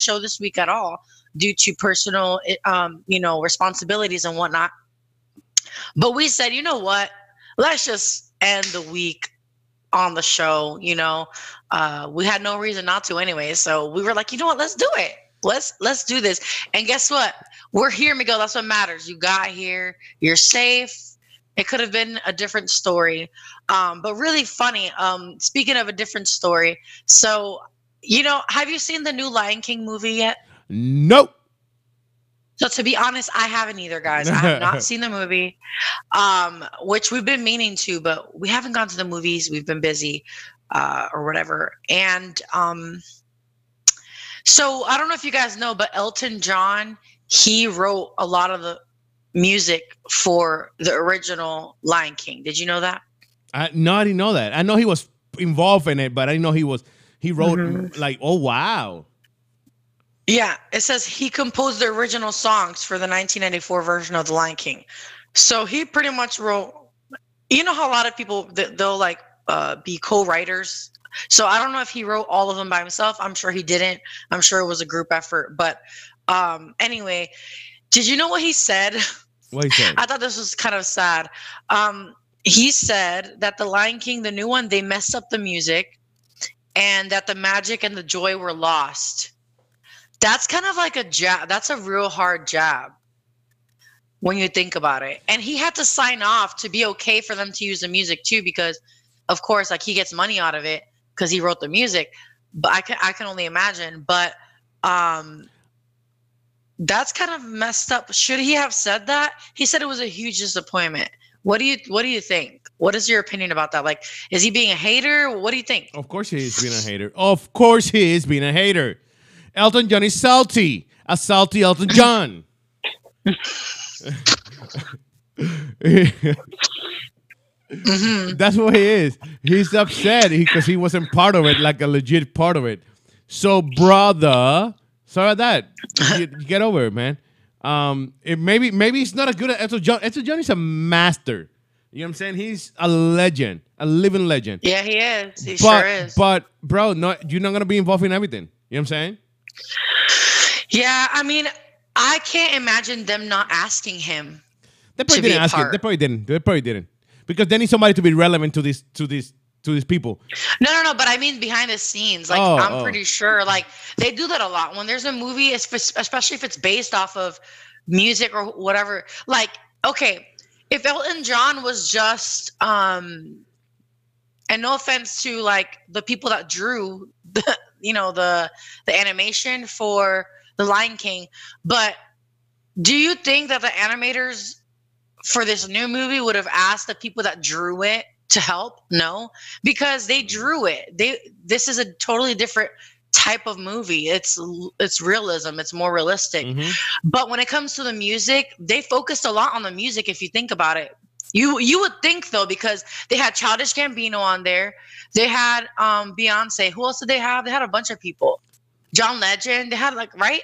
show this week at all due to personal, um, you know, responsibilities and whatnot. But we said, you know what? Let's just end the week on the show. You know, uh, we had no reason not to anyway. So we were like, you know what? Let's do it. Let's let's do this. And guess what? We're here, Miguel. That's what matters. You got here. You're safe. It could have been a different story, um, but really funny. Um, speaking of a different story, so you know, have you seen the new Lion King movie yet? Nope. So to be honest, I haven't either, guys. I have not seen the movie, um, which we've been meaning to, but we haven't gone to the movies. We've been busy uh, or whatever. And um, so I don't know if you guys know, but Elton John, he wrote a lot of the music for the original Lion King. Did you know that? I, no, I didn't know that. I know he was involved in it, but I didn't know he was. He wrote mm-hmm. like, oh wow. Yeah, it says he composed the original songs for the 1994 version of The Lion King. So he pretty much wrote. You know how a lot of people they'll like uh, be co-writers. So I don't know if he wrote all of them by himself. I'm sure he didn't. I'm sure it was a group effort. But um, anyway, did you know what he said? What he said? I thought this was kind of sad. Um, he said that the Lion King, the new one, they messed up the music, and that the magic and the joy were lost that's kind of like a jab. That's a real hard jab when you think about it. And he had to sign off to be okay for them to use the music too, because of course, like he gets money out of it because he wrote the music. But I can I can only imagine. But um that's kind of messed up. Should he have said that? He said it was a huge disappointment. What do you what do you think? What is your opinion about that? Like, is he being a hater? What do you think? Of course he is being a hater. Of course he is being a hater. Elton John is salty. A salty Elton John. mm-hmm. That's what he is. He's upset because he, he, wasn't part of it, like a legit part of it. So, brother, sorry about that. Get over it, man. Um, it maybe maybe he's not as good as Elton John. Elton John is a master. You know what I'm saying? He's a legend, a living legend. Yeah, he is. He but, sure is. But bro, no, you're not gonna be involved in everything. You know what I'm saying? Yeah, I mean, I can't imagine them not asking him. They probably didn't ask him. They probably didn't. They probably didn't. Because they need somebody to be relevant to this to this to these people. No, no, no. But I mean behind the scenes. Like oh, I'm oh. pretty sure. Like they do that a lot when there's a movie, especially if it's based off of music or whatever. Like, okay, if Elton John was just um and no offense to like the people that drew the you know the the animation for the Lion King, but do you think that the animators for this new movie would have asked the people that drew it to help? No, because they drew it. They this is a totally different type of movie. It's it's realism. It's more realistic. Mm-hmm. But when it comes to the music, they focused a lot on the music. If you think about it, you you would think though because they had Childish Gambino on there, they had um Beyonce. Who else did they have? They had a bunch of people. John Legend. They had like right.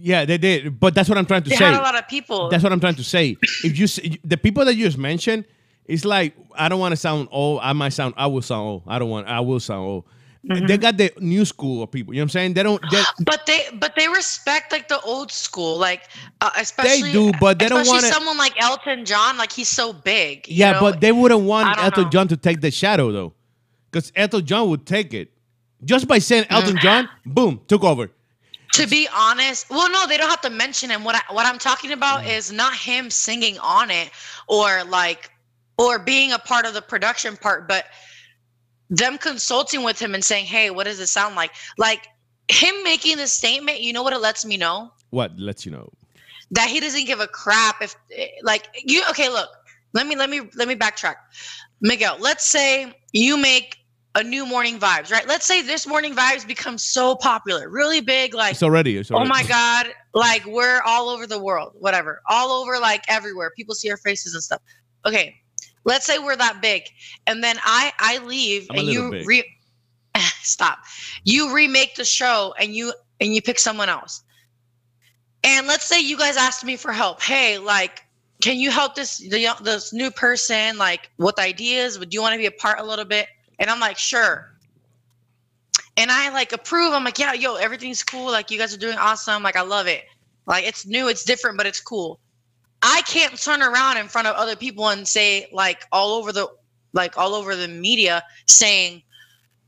Yeah, they did, but that's what I'm trying to they say. They had a lot of people. That's what I'm trying to say. if you the people that you just mentioned, it's like I don't want to sound old. I might sound. I will sound old. I don't want. I will sound old. Mm-hmm. They got the new school of people. You know what I'm saying? They don't. but they but they respect like the old school, like uh, especially they do. But they don't want someone like Elton John. Like he's so big. Yeah, know? but they wouldn't want Elton know. John to take the shadow though, because Elton John would take it just by saying Elton mm. John. Boom, took over. To be honest, well, no, they don't have to mention him. What I, what I'm talking about mm. is not him singing on it or like or being a part of the production part, but them consulting with him and saying, "Hey, what does it sound like?" Like him making the statement, you know what it lets me know? What lets you know? That he doesn't give a crap if like you okay, look. Let me let me let me backtrack. Miguel, let's say you make a new morning vibes, right? Let's say this morning vibes becomes so popular, really big, like it's already, it's already. Oh my god, like we're all over the world, whatever, all over, like everywhere. People see our faces and stuff. Okay, let's say we're that big and then i i leave I'm and you re- stop you remake the show and you and you pick someone else and let's say you guys asked me for help hey like can you help this the this new person like with ideas would you want to be a part a little bit and i'm like sure and I like approve. I'm like, yeah, yo, everything's cool. Like you guys are doing awesome. Like I love it. Like it's new, it's different, but it's cool. I can't turn around in front of other people and say like all over the like all over the media saying,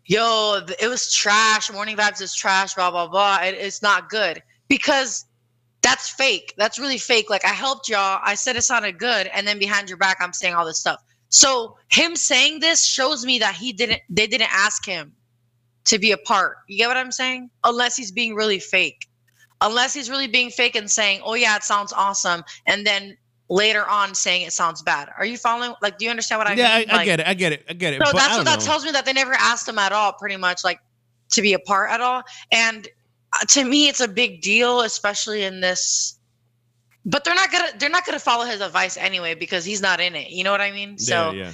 "Yo, it was trash. Morning vibes is trash. Blah blah blah. It, it's not good." Because that's fake. That's really fake. Like I helped y'all. I said it sounded good, and then behind your back, I'm saying all this stuff. So him saying this shows me that he didn't. They didn't ask him to be a part. You get what I'm saying? Unless he's being really fake. Unless he's really being fake and saying, "Oh yeah, it sounds awesome," and then later on saying it sounds bad. Are you following? Like, do you understand what I yeah, mean? I, I like, get it. I get it. I get it. So that's what that know. tells me that they never asked him at all, pretty much, like to be a part at all. And uh, to me, it's a big deal, especially in this. But they're not gonna they're not gonna follow his advice anyway because he's not in it. You know what I mean? So yeah, yeah.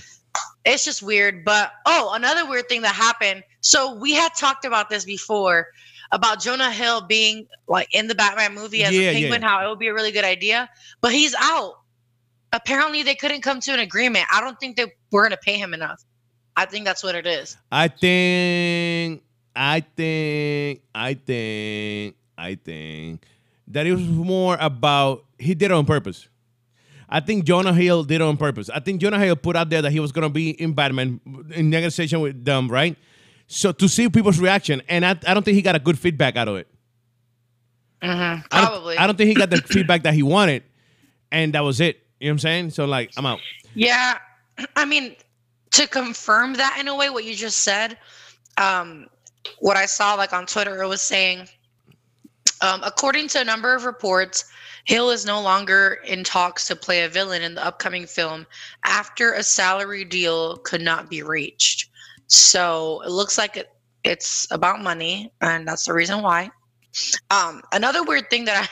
it's just weird. But oh, another weird thing that happened. So we had talked about this before about Jonah Hill being like in the Batman movie as Yeah, a penguin, yeah. how it would be a really good idea. But he's out. Apparently, they couldn't come to an agreement. I don't think they were going to pay him enough. I think that's what it is. I think, I think, I think, I think that it was more about he did it on purpose. I think Jonah Hill did it on purpose. I think Jonah Hill put out there that he was gonna be in Batman in negotiation with them, right? So to see people's reaction, and I, I don't think he got a good feedback out of it. hmm I don't- Probably. I don't, think he got the feedback that he wanted, and that was it. You know what I'm saying? So like, I'm out. Yeah, I mean, to confirm that in a way, what you just said, um, what I saw like on Twitter, it was saying, um, according to a number of reports, Hill is no longer in talks to play a villain in the upcoming film after a salary deal could not be reached. So it looks like it, it's about money, and that's the reason why. Um, another weird thing that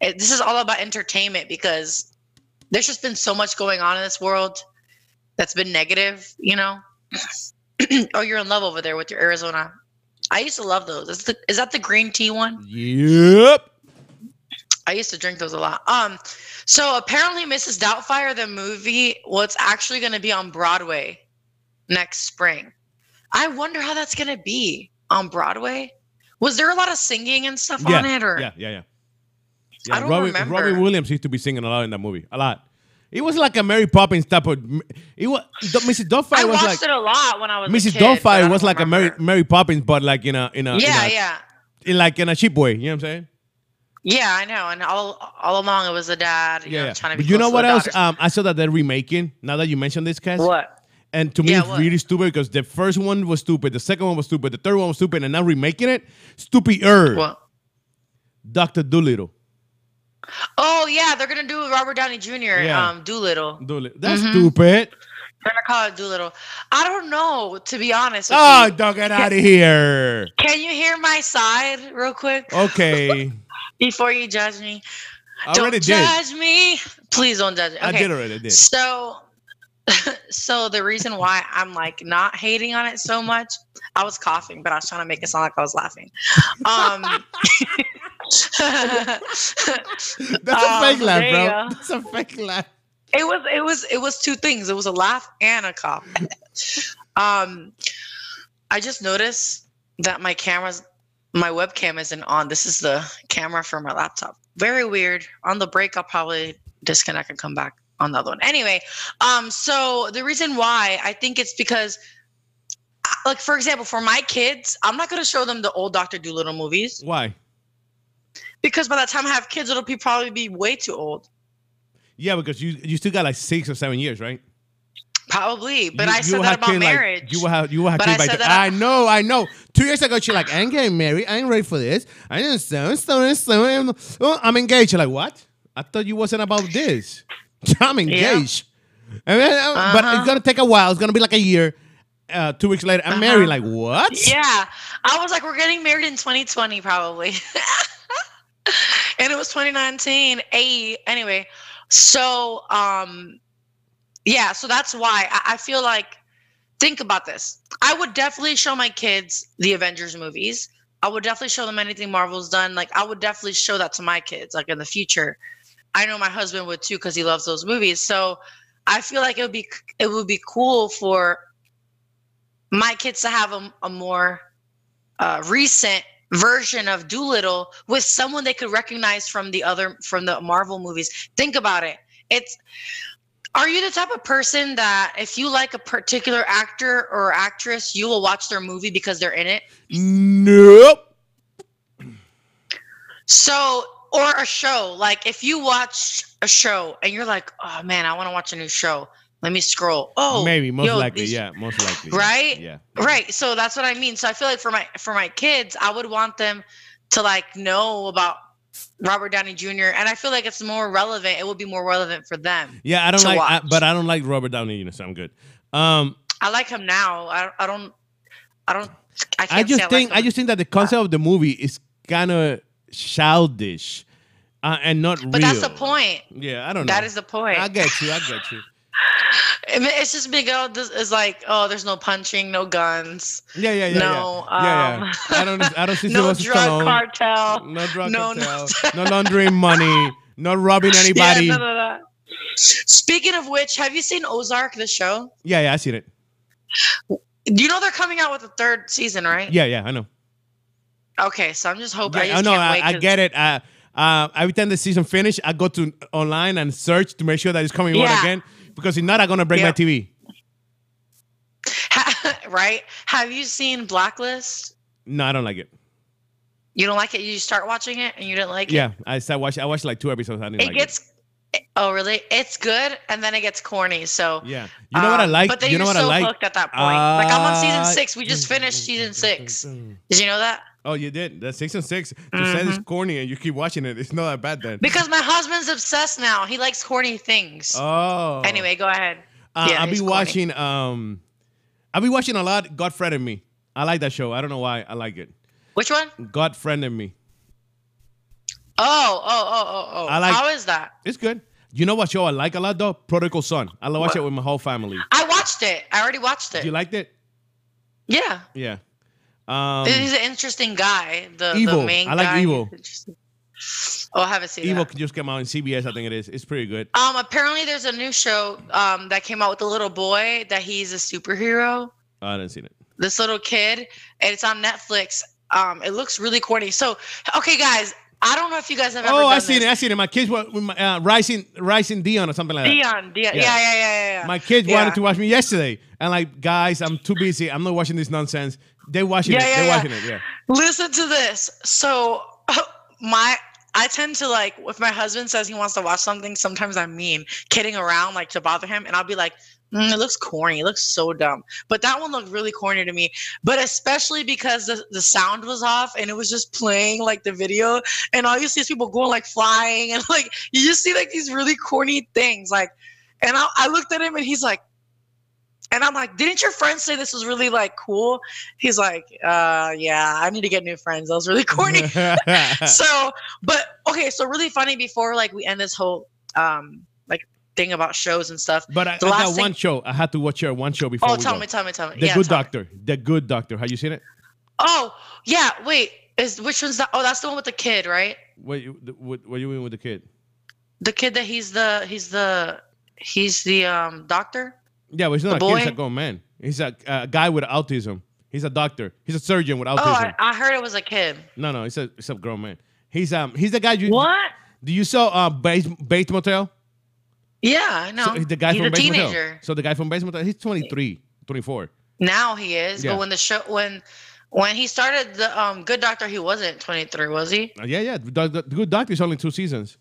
I, this is all about entertainment because there's just been so much going on in this world that's been negative, you know. oh, you're in love over there with your Arizona. I used to love those. Is, the, is that the green tea one? Yep. I used to drink those a lot. Um, so apparently, Mrs. Doubtfire, the movie, well, it's actually going to be on Broadway next spring. I wonder how that's going to be on Broadway. Was there a lot of singing and stuff Yeah, on it, or yeah, yeah, yeah. I don't Robin, remember. Robin Williams used to be singing a lot in that movie, a lot. It was like a Mary Poppins type of. It was Mrs. Doubtfire I was watched like it a lot when I was a Mrs. kid, Doubtfire was like a Mary. Mary Poppins, but like in a in a Yeah, in a, yeah. in like in a cheap way. You know what I'm saying? Yeah, I know. And all all along it was a dad, you Yeah. know, yeah. trying to be But you know close to what else? Um, I saw that they're remaking. Now that you mentioned this, Cass. what? And to me, Yeah, it's what? really stupid because the first one was stupid, the second one was stupid, the third one was stupid, and now remaking it, stupider. What? Doctor Dolittle. Oh yeah, they're gonna do Robert Downey Jr. Yeah. Um, Dolittle. Dolittle. That's Mhm. stupid. They're gonna call it Dolittle. I don't know, to be honest. With Oh, you. don't get out of here. Can you hear my side real quick Okay. before you judge me? I don't did. judge me. Please don't judge me. I did already. I did. So, so the reason why I'm like not hating on it so much, I was coughing, but I was trying to make it sound like I was laughing. Um, That's a Um, fake laugh, bro. go. That's a fake laugh. it was it was it was two things. It was a laugh and a cough. um, I just noticed that my camera's my webcam isn't on. This is the camera for my laptop. Very weird. On the break, I'll probably disconnect and come back on the other one. Anyway, um, so the reason why I think it's because, like for example, for my kids, I'm not gonna show them the old Doctor Dolittle movies Why? because by the time I have kids, it'll be probably be way too old. Yeah, because you you still got like six or seven years, right? Probably, but You- I said that about kids, like- marriage. you will have you will have But kids I the- I know, I know. Two years ago, she's like, I ain't getting married. I ain't ready for this. I didn't so so so. Oh, I'm engaged. You're like, what? I thought you wasn't about this. I'm engaged. And then, uh, But Uh-huh. it's gonna take a while. It's gonna be like a year. Uh, two weeks later, I'm Uh-huh. married. Like what? Yeah. I was like, we're getting married in 2020, probably. and it was 2019. A anyway. So um yeah, so that's why I, I feel like think about this. I would definitely show my kids the Avengers movies. I would definitely show them anything Marvel's done. Like I would definitely show that to my kids, like in the future. I know my husband would too because he loves those movies. So I feel like it would be it would be cool for my kids to have a, a more uh, recent version of Dolittle with someone they could recognize from the other from the Marvel movies. Think about it. It's are you the type of person that if you like a particular actor or actress, you will watch their movie because they're in it? Nope. So, or a show, like if you watch a show and you're like, oh man, I want to watch a new show. Let me scroll. Oh, maybe most yo, likely, these, yeah, most likely, right? Yeah, right. So that's what I mean. So I feel like for my for my kids, I would want them to like know about Robert Downey Jr. And I feel like it's more relevant. It will be more relevant for them. Yeah, I don't like, I, but I don't like Robert Downey Jr. So I'm good. Um, I like him now. I, I don't. I don't. I, I just think. I, like I, just think that the concept of the movie is kind of childish, uh, and not but real. But that's the point. Yeah, I don't know. That is the point. I get you. I get you. It's just big. Oh, this is like, oh, there's no punching, no guns. Yeah, yeah, yeah. No, yeah, yeah. Um, yeah. I don't. I don't see no drug cartel. No drug no, cartel. No, no laundering money. No robbing anybody. Yeah, no, no, no. Speaking of which, have you seen Ozark, the show? Yeah, yeah, I seen it. Do you know they're coming out with a third season, right? Yeah, yeah, I know. Okay, so I'm just hoping. Yeah, I, know. I, I, get it. Uh, uh, every time the season finish, I go to online and search to make sure that it's coming yeah. out again because if not, I'm gonna break yep. my TV. right? Have you seen Blacklist? No, I don't like it. You don't like it? You start watching it and you didn't like yeah, it? Yeah, I start watching. I watched like two episodes. I didn't it like gets, it. Oh, really? It's good, and then it gets corny. So yeah, you know um, what I um, like. But then you know what so I like? hooked at that point. Uh, like I'm on season six. We just finished season six. Did you know that? Oh, you did. That's six and six. To mm-hmm. say it's corny and you keep watching it, it's not that bad then. Because my husband's obsessed now. He likes corny things. Oh. Anyway, go ahead. Uh, yeah, I'll be corny. watching. Um, I'll be watching a lot. God Friended Me. I like that show. I don't know why. I like it. Which one? God Friended Me. Oh, oh, oh, oh, oh. I like, How is that? It's good. You know what show I like a lot though? Prodigal Son. I watch it with my whole family. I watched it. I already watched it. You liked it? Yeah. Yeah. Um, He's an interesting guy. The, evil. the main I like guy. Evil. Oh, I haven't seen Evil that. just came out in CBS. I think it is. It's pretty good. Um, apparently there's a new show um that came out with a little boy that he's a superhero. Oh, I didn't see it. This little kid, and it's on Netflix. Um, it looks really corny. So, okay, guys, I don't know if you guys have ever. Oh, I seen this. it. I seen it. My kids were with my, uh, rising, Raising Dion or something like that. Dion, Dion. Yeah, yeah, yeah, yeah. yeah. My kids yeah. wanted to watch me yesterday, and like, guys, I'm too busy. I'm not watching this nonsense. They're watching yeah, it. Yeah, They're yeah. watching it. Yeah. Listen to this. So my I tend to like if my husband says he wants to watch something, sometimes I'm mean, kidding around like to bother him, and I'll be like, mm, "It looks corny. It looks so dumb." But that one looked really corny to me. But especially because the, the sound was off and it was just playing like the video, and all you see is people going like flying, and like you just see like these really corny things. Like, and I, I looked at him and he's like, and I'm like, didn't your friends say this was really like cool? He's like, uh, yeah, I need to get new friends. That was really corny. so, but okay, so really funny before like we end this whole um thing about shows and stuff. But I, I got thing- one show. I had to watch your one show before. Oh, tell go. me, tell me, tell me. The yeah, Good Doctor. Me. The Good Doctor. Have you seen it? Oh yeah. Wait, is which one's that? Oh, that's the one with the kid, right? What you what what you mean with the kid? The kid that he's the he's the he's the um doctor. Yeah, but he's not the a boy? kid. He's a grown man. He's a, a, guy with autism. He's a doctor. He's a surgeon with autism. Oh, I, I heard it was a kid. No, no, he's a, he's a grown man. He's um he's the guy you what? Do you saw uh Bates, Bates Motel? Yeah, I know. So the guy he's from a teenager. So the guy from Motel, he's 23, 24. Now he is, yeah. but when the show when when he started the um Good Doctor, he wasn't 23, was he? Uh, yeah, yeah. The, the, Good Doctor is only two seasons.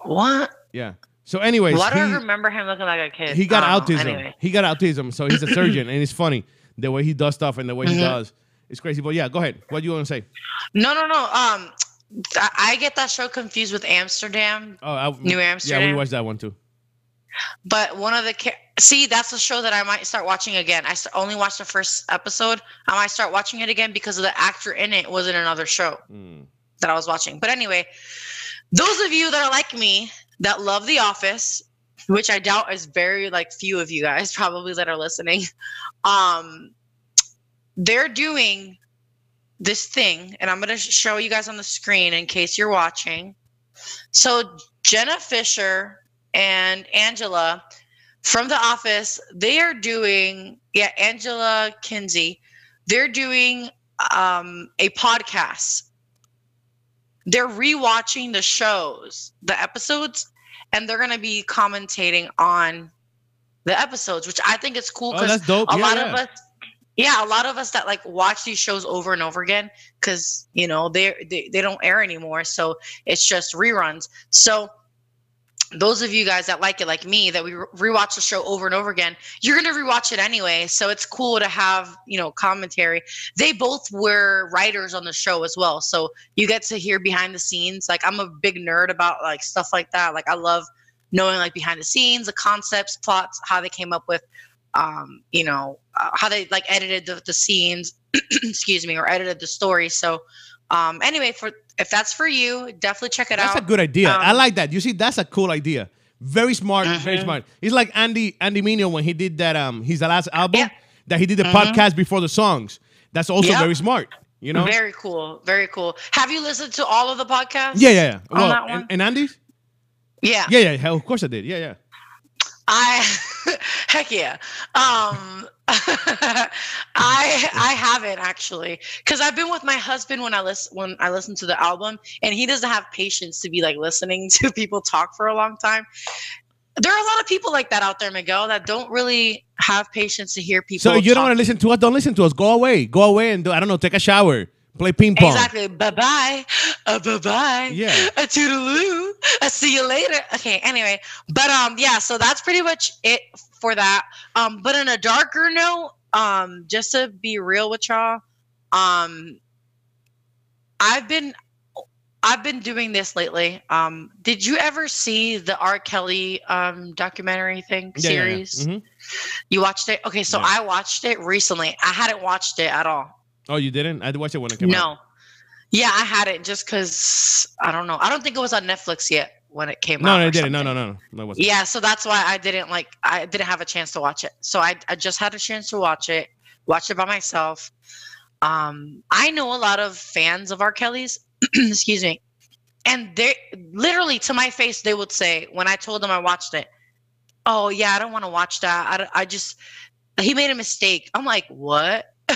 What? Yeah. So, anyways, why do he, I remember him looking like a kid? He got autism. Anyway. He got autism, so he's a surgeon, and it's funny the way he does stuff and the way mm-hmm. he does. It's crazy. But yeah, go ahead. What do you want to say? No, no, no. Um, I get that show confused with Amsterdam. Oh, I, New Amsterdam. Yeah, we watched that one too. But one of the see, that's a show that I might start watching again. I only watched the first episode. I might start watching it again because of the actor in it was in another show mm. that I was watching. But anyway, those of you that are like me that love The Office, which I doubt is very like few of you guys probably that are listening. Um, they're doing this thing, and I'm going to show you guys on the screen in case you're watching. So Jenna Fischer and Angela from The Office, they are doing, yeah, Angela Kinsey, they're doing um, a podcast. They're rewatching the shows, the episodes, and they're gonna be commentating on the episodes, which I think is cool because oh, a yeah, lot yeah. of us yeah a lot of us that like watch these shows over and over again because you know they they don't air anymore so it's just reruns. So those of you guys that like it like me that we rewatch the show over and over again you're going to rewatch it anyway so it's cool to have you know commentary. They both were writers on the show as well so you get to hear behind the scenes. Like i'm a big nerd about like stuff like that. Like i love knowing like behind the scenes the concepts plots how they came up with um, you know, uh, how they like edited the, the scenes, excuse me, or edited the story. So, um, anyway, for if that's for you, definitely check it that's out. That's a good idea. Um, I like that. You see, that's a cool idea. Very smart, mm-hmm. very smart. It's like Andy Andy Mineo when he did that um his last album yeah. that he did the mm-hmm. podcast before the songs. That's also yep. very smart. You know, very cool, very cool. Have you listened to all of the podcasts? Yeah, yeah, yeah. Well, and, and Andy's. Yeah. Yeah, yeah. Of course I did. Yeah, yeah. I heck yeah. Um I I haven't actually cuz I've been with my husband when I listen when I listen to the album and he doesn't have patience to be like listening to people talk for a long time. There are a lot of people like that out there, Miguel, that don't really have patience to hear people. So you don't want to listen to us, don't listen to us. Go away. Go away and do I don't know, take a shower. Play ping pong. Exactly. Bye bye. Uh, bye bye. Yeah. A toodaloo. I see you later. Okay. Anyway, but um, yeah. So that's pretty much it for that. Um, but on a darker note, um, just to be real with y'all, um, I've been I've been doing this lately. Um, did you ever see the R. Kelly um documentary thing Yeah, yeah, yeah. series? Mhm. You watched it? Okay, so Yeah. I watched it recently. I hadn't watched it at all. Oh, you didn't? I watched it when it came out. No. Yeah, I had it just because I don't know. I don't think it was on Netflix yet when it came No, out. no, it didn't. No, no, no, no. no. Yeah, so that's why I didn't like. I didn't have a chance to watch it. So I I just had a chance to watch it. Watch it by myself. Um, I know a lot of fans of R. Kelly's. excuse me, and they literally to my face they would say when I told them I watched it. Oh yeah, I don't want to watch that. I, I just he made a mistake. I'm like, what?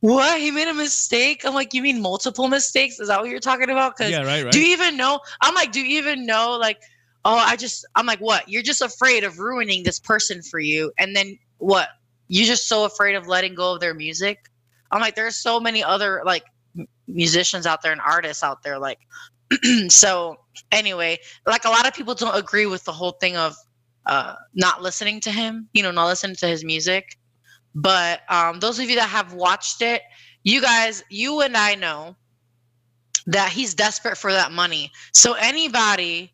what? He made a mistake? I'm like, you mean multiple mistakes? Is that what you're talking about? Because Yeah, right, right. do you even know? I'm like, do you even know? Like, oh, I just, I'm like, what? You're just afraid of ruining this person for you. And then what? You're just so afraid of letting go of their music. I'm like, there's so many other like musicians out there and artists out there. Like, so anyway, like a lot of people don't agree with the whole thing of uh, not listening to him, you know, not listening to his music. But um, those of you that have watched it, you guys, you and I know that he's desperate for that money. So anybody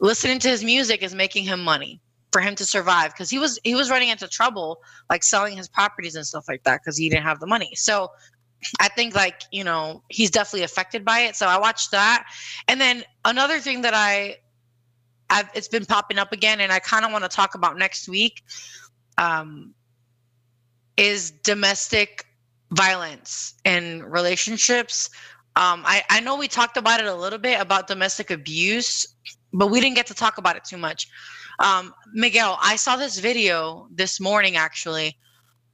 listening to his music is making him money for him to survive because he was he was running into trouble like selling his properties and stuff like that because he didn't have the money. So I think like, you know, he's definitely affected by it. So I watched that. And then another thing that I I've it's been popping up again and I kind of want to talk about next week um is domestic violence in relationships. Um, I, I know we talked about it a little bit about domestic abuse, but we didn't get to talk about it too much. Um, Miguel, I saw this video this morning actually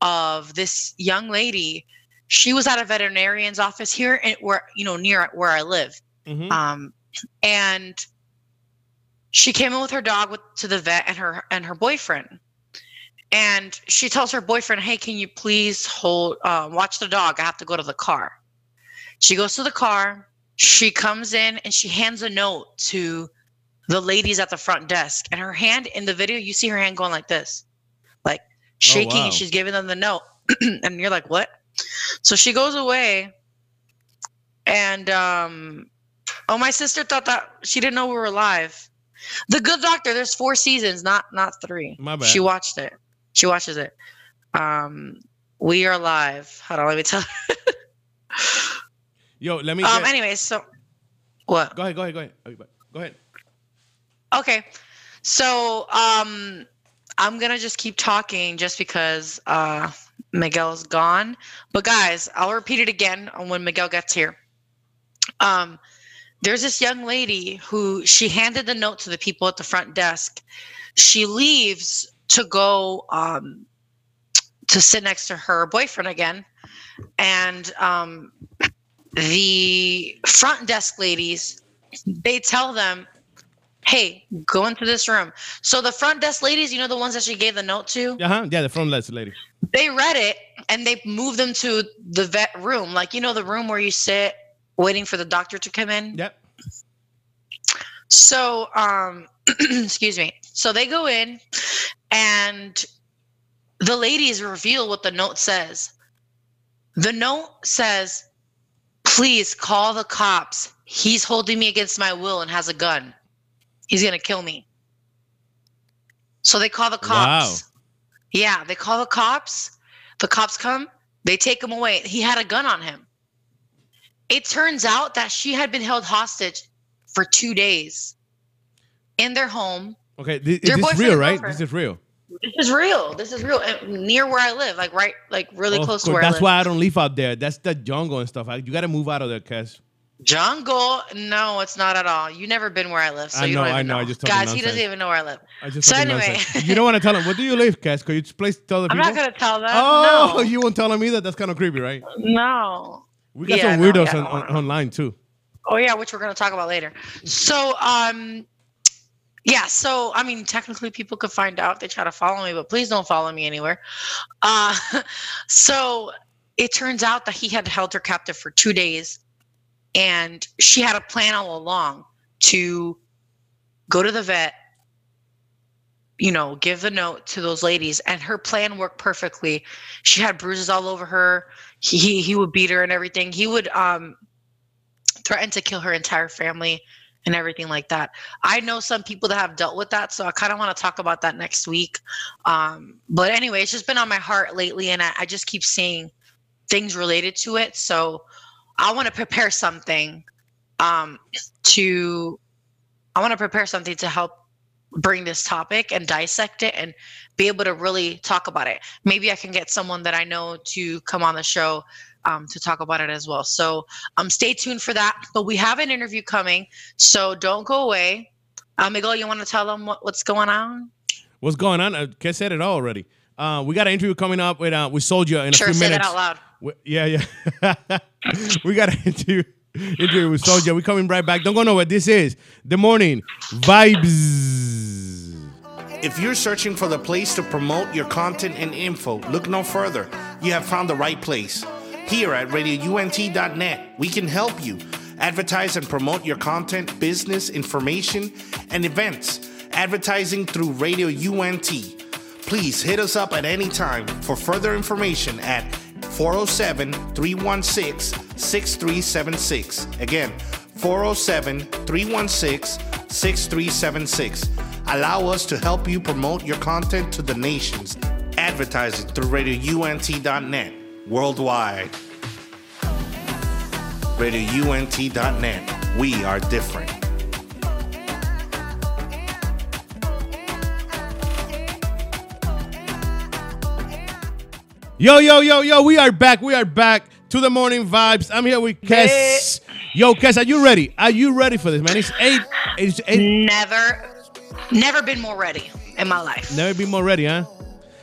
of this young lady. She was at a veterinarian's office here in, where you know near where I live, Mhm. um, and she came in with her dog with, to the vet and her and her boyfriend and she tells her boyfriend hey can you please hold uh, watch the dog? I have to go to the car. She goes to the car. She comes in and she hands a note to the ladies at the front desk. And her hand in the video you see her hand going like this like shaking wow. she's giving them the note. And you're like what? So she goes away. And um oh my sister thought that she didn't know we were live the good doctor there's four seasons not not three. My bad. she watched it she watches it um we are live hold on let me tell Yo, let me. um get- anyways so what Go ahead, go ahead, go ahead. Go ahead. Okay. So um I'm gonna just keep talking just because uh Miguel's gone. But guys, I'll repeat it again when Miguel gets here. Um there's this young lady who she handed the note to the people at the front desk. She leaves to go um to sit next to her boyfriend again. and um, the front desk ladies they tell them hey go into this room. So the front desk ladies you know the ones that she gave the note to? Uh-huh. Yeah the front desk lady. They read it and they moved them to the vet room. Like you know the room where you sit waiting for the doctor to come in? Yep. So um excuse me. So they go in and the ladies reveal what the note says. The note says please call the cops. He's holding me against my will and has a gun. He's gonna kill me. So they call the cops. Wow. yeah they call the cops. The cops come they take him away. He had a gun on him. It turns out that she had been held hostage for two days in their home. Okay, this, this is real, right? This is real. This is real. This is real. Near where I live, like right, like really oh, close to where I live. That's why I don't live out there. That's the jungle and stuff. You got to move out of there, Kes. Jungle? No, it's not at all. You never been where I live, so I know, you don't even I know. know. I just guys, he doesn't even know where I live. I just so anyway, you don't want to tell him. What do you live, Kes? Could you please tell the people? I'm not gonna tell them. Oh, no. you won't tell them either. That's kind of creepy, right? No. We got yeah, some weirdos no, yeah, on, on, online too. Oh yeah, which we're gonna talk about later. So um, yeah, so I mean, technically, people could find out they try to follow me, but please don't follow me anywhere. Uh, so it turns out that he had held her captive for two days, and she had a plan all along to go to the vet, you know, give the note to those ladies, and her plan worked perfectly. She had bruises all over her. He he would beat her and everything. He would um threaten to kill her entire family and everything like that. I know some people that have dealt with that, so I kind of want to talk about that next week. Um, but anyway, it's just been on my heart lately, and I, I just keep seeing things related to it. So I want to prepare something um, to. I want to prepare something to help bring this topic and dissect it and be able to really talk about it. Maybe I can get someone that I know to come on the show um, to talk about it as well. So um, stay tuned for that. But we have an interview coming, so don't go away. Uh, Miguel, you want to tell them what, what's going on? What's going on? I uh, said it all already. Uh, we got an interview coming up with uh, with Soldier in a sure, few minutes. Sure, say that out loud. We, yeah, yeah. we got an interview, interview with Soldier. We're coming right back. Don't go nowhere. This is the morning vibes. If you're searching for the place to promote your content and info, look no further. You have found the right place. Here at RadioUNT.net, we can help you advertise and promote your content, business, information, and events. Advertising through Radio UNT. Please hit us up at any time for further information at 407 316 6376. Again, 407 316 6376. Allow us to help you promote your content to the nations. Advertising through RadioUNT.net worldwide. RadioUNT.net. We are different. Yo, yo, yo, yo, we are back. We are back to the morning vibes. I'm here with Kes. Yo, Kes, are you ready? Are you ready for this, man? It's eight. It's eight. Never, never been more ready in my life. Never been more ready, huh?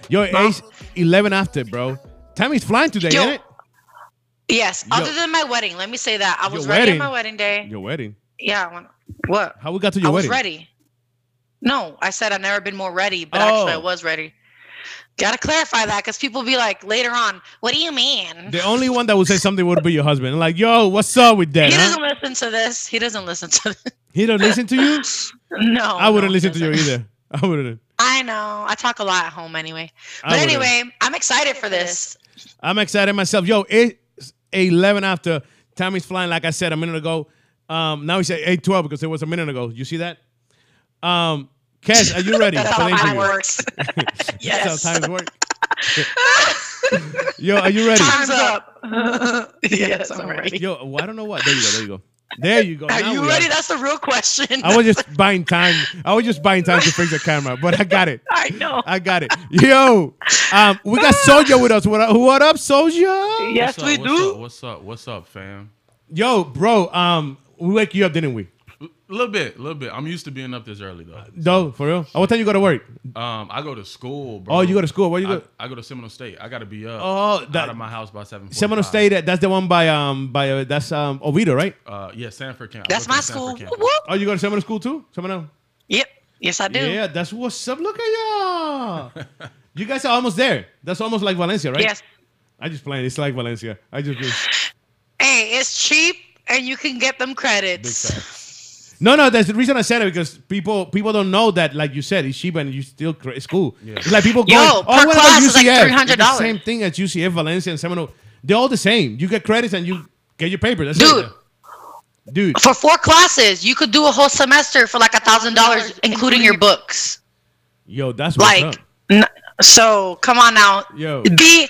Yo, it's 11 after, bro. Tammy's flying today, Yo, ain't it? Yes. Yo, other than my wedding, let me say that I was ready on my wedding day. Your wedding. Yeah. what? How we got to your I wedding? I was ready. No, I said I've never been more ready, but oh. actually I oh. was ready. Gotta clarify that because people be like later on, what do you mean? The only one that would say something would be your husband. Like, yo, what's up with that? He huh? doesn't listen to this. He doesn't listen to this. He don't listen to you? no. I wouldn't no, listen to you either. I wouldn't. I know. I talk a lot at home anyway. But anyway, I'm excited for this. I'm excited myself. Yo, it's 11 after. Tommy's flying, like I said a minute ago. Um, now he said 8:12 because it was a minute ago. You see that? Um, Kes, are you ready That's for the interview? works. yes. That's how times work. Yo, are you ready? Time's up. yes, I'm ready. Yo, well, I don't know what. There you go. There you go. There you go. Are now you ready? Are. That's the real question. I was just buying time. I was just buying time to fix the camera, but I got it. I know. I got it. Yo, um, we got Soldier with us. What up, what up Soldier? Yes, up, we what's do. Up, what's up? What's up, fam? Yo, bro. Um, we wake you up, didn't we? A little bit, a little bit. I'm used to being up this early though. No, for real. Oh, what time you go to work? Um, I go to school, bro. Oh, you go to school. Where you go? I go to Seminole State. I gotta be up. Oh, that- out of my house by seven. Seminole State. that- That's the one by um by uh, that's um Oviedo, right? Uh, yeah, Sanford Camp. That's my school. Whoop, whoop. Oh, you go to Seminole School too? Seminole. Yep. Yes, I do. Yeah, that's what's up. Look at y'all. you guys are almost there. That's almost like Valencia, right? Yes. I just playing. It's like Valencia. I just. Hey, it's cheap and you can get them Big credits. Facts. No, no. That's the reason I said it because people people don't know that, like you said, it's cheap and you still cra- it's cool. Yeah. It's like people go, Yo, oh, per what about class is like UCF? It's the $300. same thing as UCF, Valencia, and Seminole. They're all the same. You get credits and you get your paper. That's Dude. it. Dude, For four classes, you could do a whole semester for like a thousand dollars, including your books. yo, that's what's Like, up. n- so come on now. Yo. Be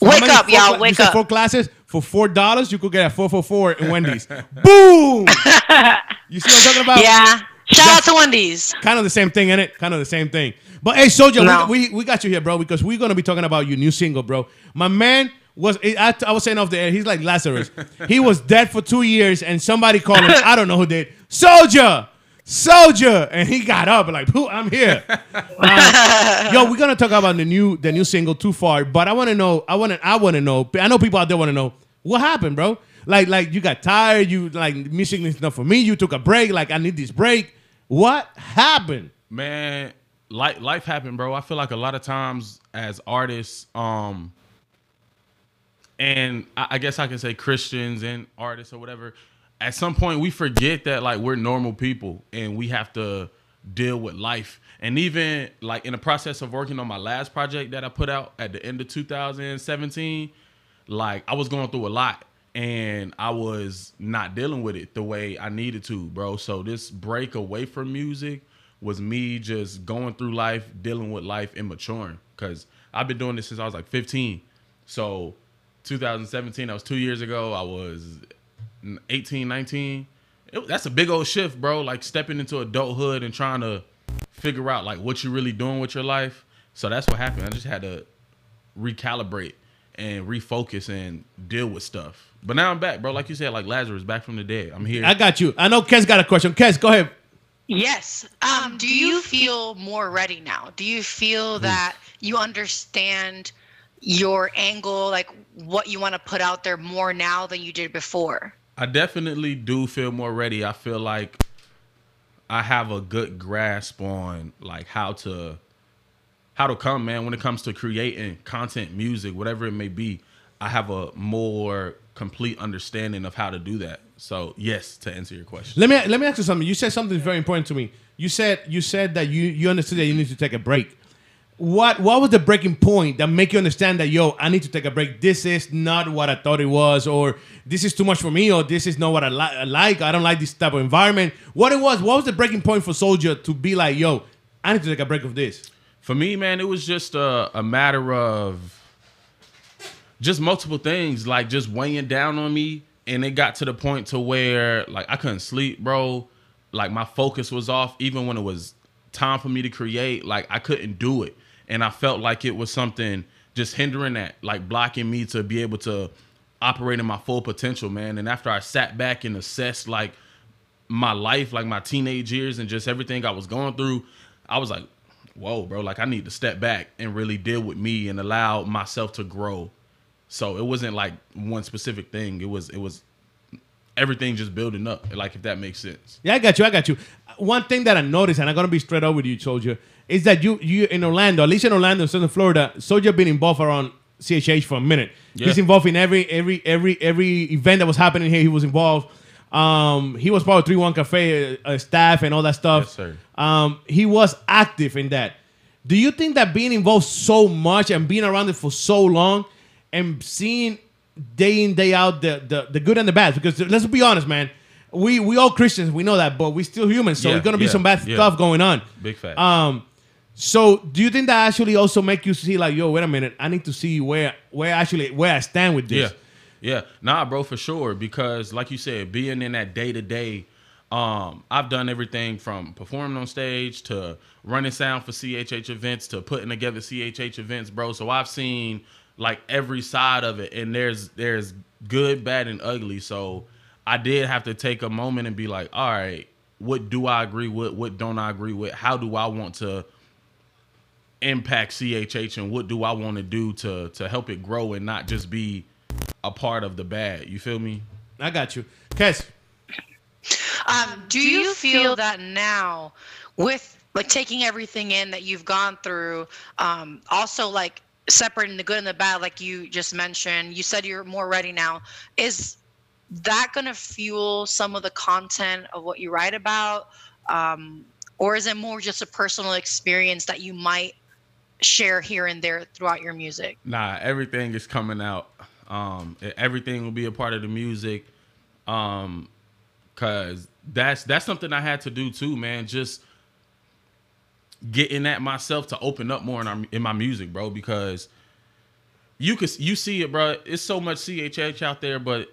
How wake many up, four y'all. cla- you Wake said up. Four classes for four dollars, you could get a four for four in Wendy's. Boom! you see what I'm talking about? Yeah. Shout out to Wendy's. kind of the same thing, in it? Kind of the same thing. But hey, Soldier, No. we, we we got you here, bro, because we're gonna be talking about your new single, bro. My man was I, I was saying off the air, he's like Lazarus. he was dead for two years, and somebody called him. I don't know who did. Soldier, Soldier, and he got up like, "Pooh, I'm here." Uh, yo, we're gonna talk about the new the new single, "Too Far," but I want to know. I want to. I want to know. I know people out there want to know what happened, bro. Like, like you got tired. You like music is not for me. You took a break. Like, I need this break. What happened? Man, life life happened, bro. I feel like a lot of times as artists, um, and I, I guess I can say Christians and artists or whatever. At some point, we forget that like we're normal people and we have to deal with life. And even like in the process of working on my last project that I put out at the end of 2017, like I was going through a lot and I was not dealing with it the way I needed to, bro. So this break away from music was me just going through life, dealing with life and maturing cuz I've been doing this since I was like 15. So 2017, that was 2 years ago. I was 18, 19. It, that's a big old shift, bro. Like stepping into adulthood and trying to figure out like what you're really doing with your life. So that's what happened. I just had to recalibrate and refocus and deal with stuff. But now I'm back, bro. Like you said, like Lazarus back from the dead. I'm here. I got you. I know Kes got a question. Kes, go ahead. Yes. Um, do you feel more ready now? Do you feel that you understand your angle, like what you want to put out there more now than you did before? I definitely do feel more ready. I feel like I have a good grasp on like how to how to come, man, when it comes to creating content, music, whatever it may be. I have a more complete understanding of how to do that. So, yes, to answer your question. Let me let me ask you something. You said something very important to me. You said you said that you you understood that you need to take a break. What what was the breaking point that make you understand that yo I need to take a break? This is not what I thought it was, or this is too much for me, or this is not what I, li- I like. I don't like this type of environment. What it was? What was the breaking point for Soldier to be like yo I need to take a break of this? For me, man, it was just a, a matter of just multiple things, like just weighing down on me. And it got to the point to where like I couldn't sleep, bro. Like my focus was off, even when it was time for me to create. Like I couldn't do it. And I felt like it was something just hindering that, like blocking me to be able to operate in my full potential, man. And after I sat back and assessed like my life, like my teenage years and just everything I was going through, I was like, whoa, bro, like I need to step back and really deal with me and allow myself to grow. So it wasn't like one specific thing. It was it was everything just building up. Like if that makes sense. Yeah, I got you. I got you. One thing that I noticed, and I'm gonna be straight up with you, Soldier, is that you you in Orlando, at least in Orlando, Southern Florida, Soldier been involved around CHH for a minute. Yeah. He's involved in every every every every event that was happening here. He was involved. Um, he was part of Three One Cafe uh, uh, staff and all that stuff. Yes, sir. Um, he was active in that. Do you think that being involved so much and being around it for so long and seeing day in day out the the, the good and the bad? Because let's be honest, man, we we all Christians, we know that, but we still humans, so Yeah, there's gonna be yeah, some bad stuff going on. Big fact. Um, so do you think that actually also make you see like, yo, wait a minute, I need to see where where actually where I stand with this? Yeah. Yeah. Nah, bro, for sure. Because like you said, being in that day to day, um, I've done everything from performing on stage to running sound for CHH events to putting together CHH events, bro. So I've seen like every side of it and there's there's good, bad, and ugly. So I did have to take a moment and be like, all right, what do I agree with, what don't I agree with, how do I want to impact CHH, and what do I want to do to to help it grow and not just be a part of the bad. You feel me? I got you, Kes. Um, do you feel that now with like taking everything in that you've gone through, um, also like separating the good and the bad, like you just mentioned, you said you're more ready now. Is that going to fuel some of the content of what you write about? Um, or is it more just a personal experience that you might share here and there throughout your music? Nah, everything is coming out. Um, everything will be a part of the music. Um, cause that's that's something I had to do too, man. Just getting at myself to open up more in, our, in my music, bro. Because you could you see it, bro. It's so much CHH out there, but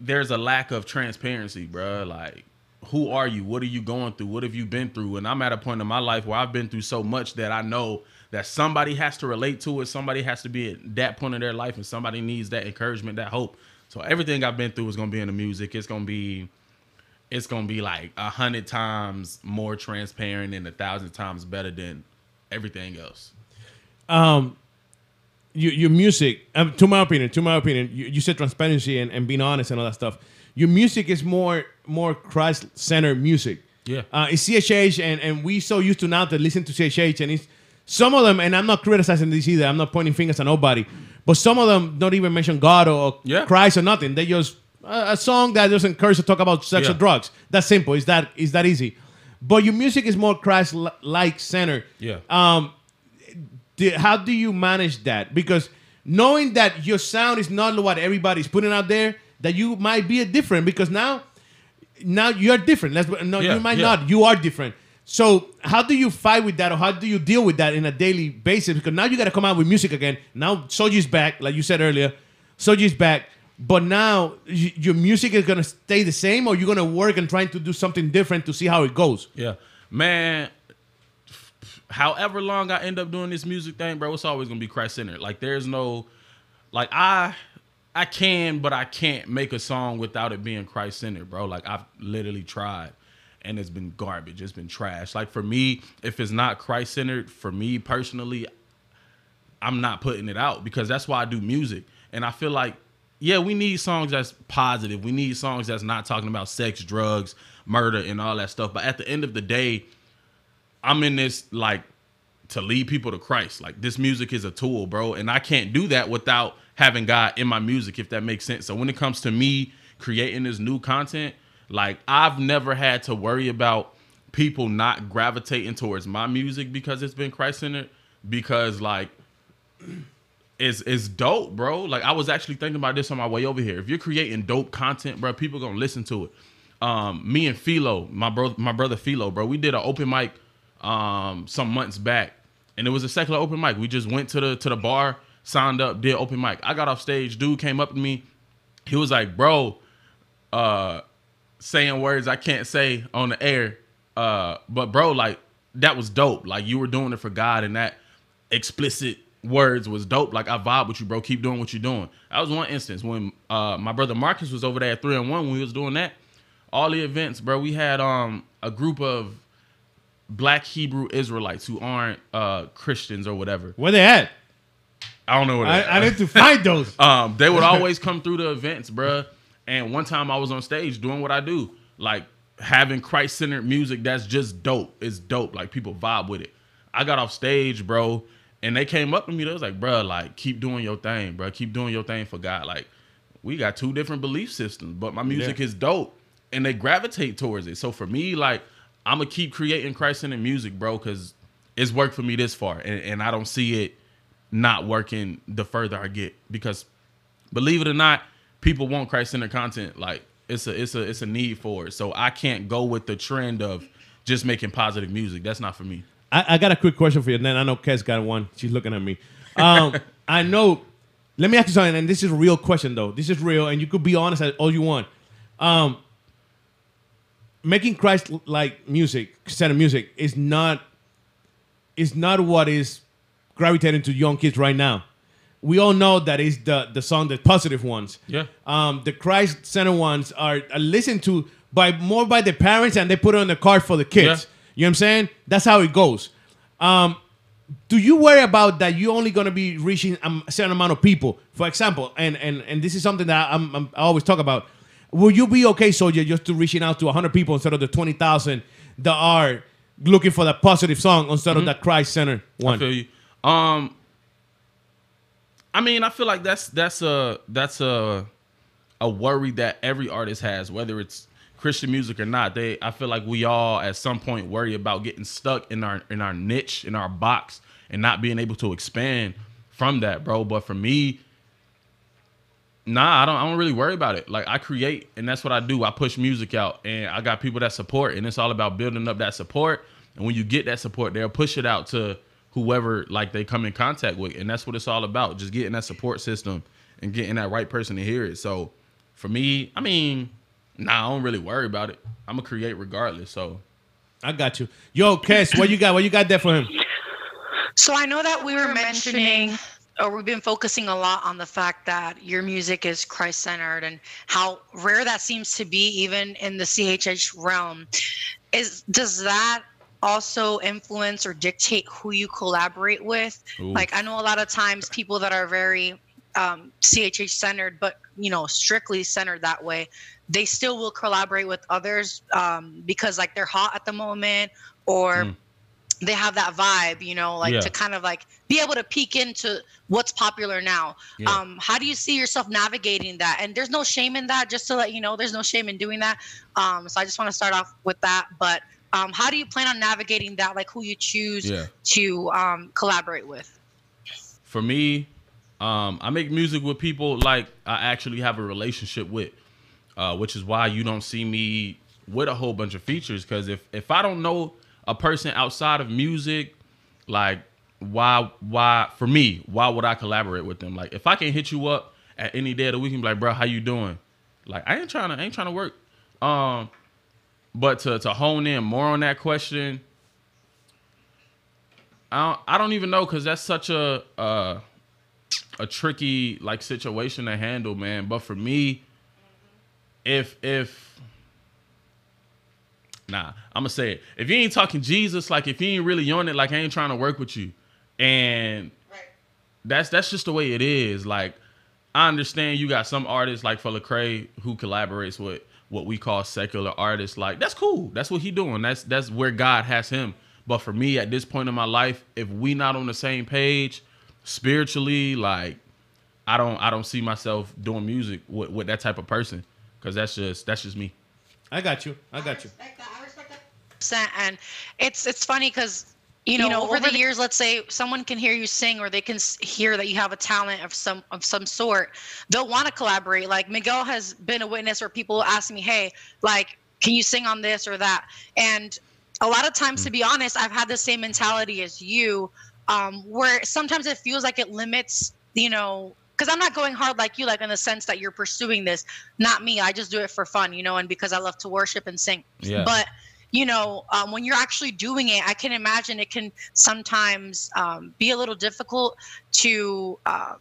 there's a lack of transparency, bro. Like, who are you? What are you going through? What have you been through? And I'm at a point in my life where I've been through so much that I know that somebody has to relate to it. Somebody has to be at that point in their life, and somebody needs that encouragement, that hope. So everything I've been through is gonna be in the music. It's gonna be it's gonna be like a hundred times more transparent and a thousand times better than everything else. Um, your, your music, um, to my opinion, to my opinion, you, you said transparency and, and being honest and all that stuff. Your music is more more Christ centered music. Yeah. Uh, it's CHH, and, and we so used to now to listen to CHH, and it's some of them, and I'm not criticizing this either. I'm not pointing fingers at nobody, but some of them don't even mention God or yeah. Christ or nothing. They just a song that doesn't curse or talk about sex yeah. or drugs. That's simple. Is that is that easy? But your music is more Christ-like center. Yeah. Um, how do you manage that? Because knowing that your sound is not what everybody's putting out there, that you might be a different. Because now, now you're different. Let's no, yeah, you might yeah. not. You are different. So how do you fight with that, or how do you deal with that in a daily basis? Because now you got to come out with music again. Now Soulja's back, like you said earlier. Soulja's back. But now your music is gonna stay the same, or you're gonna work and trying to do something different to see how it goes. Yeah, man. However long I end up doing this music thing, bro, it's always gonna be Christ centered. Like there's no, like I, I can, but I can't make a song without it being Christ centered, bro. Like I've literally tried, and it's been garbage. It's been trash. Like for me, if it's not Christ centered, for me personally, I'm not putting it out because that's why I do music, and I feel like yeah, we need songs that's positive. We need songs that's not talking about sex, drugs, murder, and all that stuff. But at the end of the day, I'm in this like to lead people to Christ. Like this music is a tool, bro, and I can't do that without having God in my music, if that makes sense. So when it comes to me creating this new content, like I've never had to worry about people not gravitating towards my music because it's been Christ centered. Because like it's is dope, bro. Like I was actually thinking about this on my way over here. If you're creating dope content, bro, people gonna listen to it. Um, me and Philo, my bro, my brother Philo, bro, we did an open mic um some months back, and it was a secular open mic. We just went to the to the bar, signed up, did open mic. I got off stage, dude came up to me, he was like, bro, uh, saying words I can't say on the air, uh, but bro, like that was dope. Like you were doing it for God, and that explicit words was dope. Like I vibe with you, bro. Keep doing what you're doing. That was one instance when uh, my brother Marcus was over there at three and one when we was doing that. All the events, bro. We had um a group of black Hebrew Israelites who aren't uh Christians or whatever. Where they at? I don't know where I, I need to find those. um, they would always come through the events, bro. And one time I was on stage doing what I do, like having Christ centered music. That's just dope. It's dope. Like people vibe with it. I got off stage, bro and they came up to me. They was like, bro, like keep doing your thing, bro. Keep doing your thing for God. Like we got two different belief systems, but my music yeah. is dope, and they gravitate towards it. So for me, like I'm gonna keep creating Christ centered music, bro, because it's worked for me this far, and, and I don't see it not working the further I get. Because believe it or not, people want Christ centered content. Like it's a it's a it's a need for it. So I can't go with the trend of just making positive music. That's not for me. I, I, got a quick question for you. And then I know Kes got one. She's looking at me. Um, I know. Let me ask you something. And this is a real question, though. This is real, and you could be honest all you want. Um, making Christ like music, of music, is not is not what is gravitating to young kids right now. We all know that is the the song, the positive ones. Yeah. Um, the Christ center ones are, are listened to by more by the parents and they put it on the card for the kids. Yeah. You know what I'm saying? That's how it goes. Um, do you worry about that you're only going to be reaching a certain amount of people? For example, and and and this is something that I'm, I'm, i always talk about. Will you be okay, Soulja, just to reaching out to 100 people instead of the 20,000 that are looking for that positive song instead mm-hmm. of that Christ Center one? I feel you. Um, I mean, I feel like that's that's a that's a a worry that every artist has, whether it's Christian music or not. They I feel like we all at some point worry about getting stuck in our in our niche, in our box, and not being able to expand from that, bro. But for me, nah, I don't I don't really worry about it. Like I create and that's what I do. I push music out and I got people that support and it's all about building up that support. And when you get that support, they'll push it out to whoever like they come in contact with. And that's what it's all about. Just getting that support system and getting that right person to hear it. So for me, I mean, nah, I don't really worry about it. I'm gonna create regardless. So I got you. Yo, Kes, what you got? What you got there for him? So I know that we were mentioning or we've been focusing a lot on the fact that your music is Christ centered and how rare that seems to be even in the CHH realm. Is does that also influence or dictate who you collaborate with? Ooh. Like I know a lot of times people that are very um, CHH centered, but you know strictly centered that way, they still will collaborate with others um, because like they're hot at the moment or. Mm they have that vibe, you know, like yeah. to kind of like be able to peek into what's popular now. Yeah. Um, how do you see yourself navigating that? And there's no shame in that, just to let you know, there's no shame in doing that. Um, so I just want to start off with that. But um, how do you plan on navigating that? Like who you choose yeah. to um, collaborate with? For me, um, I make music with people like I actually have a relationship with, uh, which is why you don't see me with a whole bunch of features. Because if if I don't know a person outside of music, like why why for me, why would I collaborate with them? Like if I can hit you up at any day of the week and be like, bro, how you doing? Like I ain't trying to I ain't trying to work. Um but to to hone in more on that question, I don't, I don't even know because that's such a uh, a tricky like situation to handle, man. But for me, if if Nah, I'm gonna say it. If you ain't talking Jesus, like if you ain't really on it, like I ain't trying to work with you, and right. that's that's just the way it is. Like I understand you got some artists like for Lecrae who collaborates with what we call secular artists. Like that's cool. That's what he doing. That's that's where God has him. But for me, at this point in my life, if we not on the same page spiritually, like I don't I don't see myself doing music with, with that type of person because that's just that's just me. I got you. I got you. that. I that. And it's it's funny because you know, you know over, over the, the years, let's say someone can hear you sing, or they can hear that you have a talent of some of some sort. They'll want to collaborate. Like Miguel has been a witness, or people ask me, "Hey, like, can you sing on this or that?" And a lot of times, mm. to be honest, I've had the same mentality as you, um, where sometimes it feels like it limits, you know, because I'm not going hard like you, like in the sense that you're pursuing this. Not me. I just do it for fun, you know, and because I love to worship and sing. Yeah. But you know, um, when you're actually doing it, I can imagine it can sometimes um, be a little difficult to. Uh,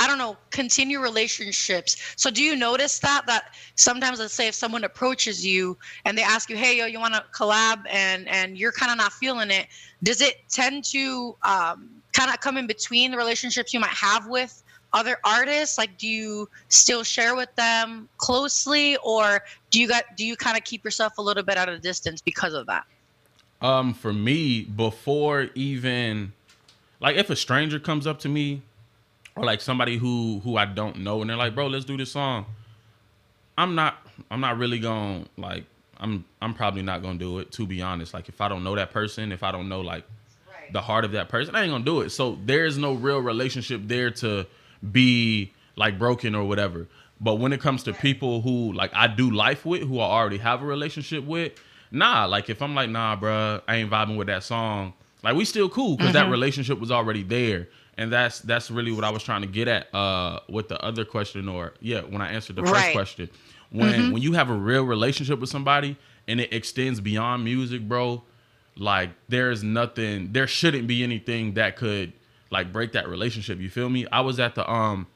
I don't know, continue relationships. So do you notice that that sometimes let's say if someone approaches you and they ask you, "Hey, yo, you want to collab?" and and you're kind of not feeling it, does it tend to um, kind of come in between the relationships you might have with other artists? Like do you still share with them closely or do you got do you kind of keep yourself a little bit at a distance because of that? Um for me before even like if a stranger comes up to me or like somebody who who I don't know and they're like bro let's do this song I'm not I'm not really going to like I'm I'm probably not going to do it to be honest. Like if I don't know that person if I don't know like right. the heart of that person I ain't going to do it. So there's no real relationship there to be like broken or whatever. But when it comes to people who like I do life with, who I already have a relationship with, nah. Like if I'm like, nah, bruh, I ain't vibing with that song. Like we still cool because mm-hmm. that relationship was already there, and that's that's really what I was trying to get at uh with the other question, or yeah, when I answered the right. first question. When mm-hmm. when you have a real relationship with somebody and it extends beyond music, bro, like there's nothing, there shouldn't be anything that could like break that relationship. You feel me? I was at the um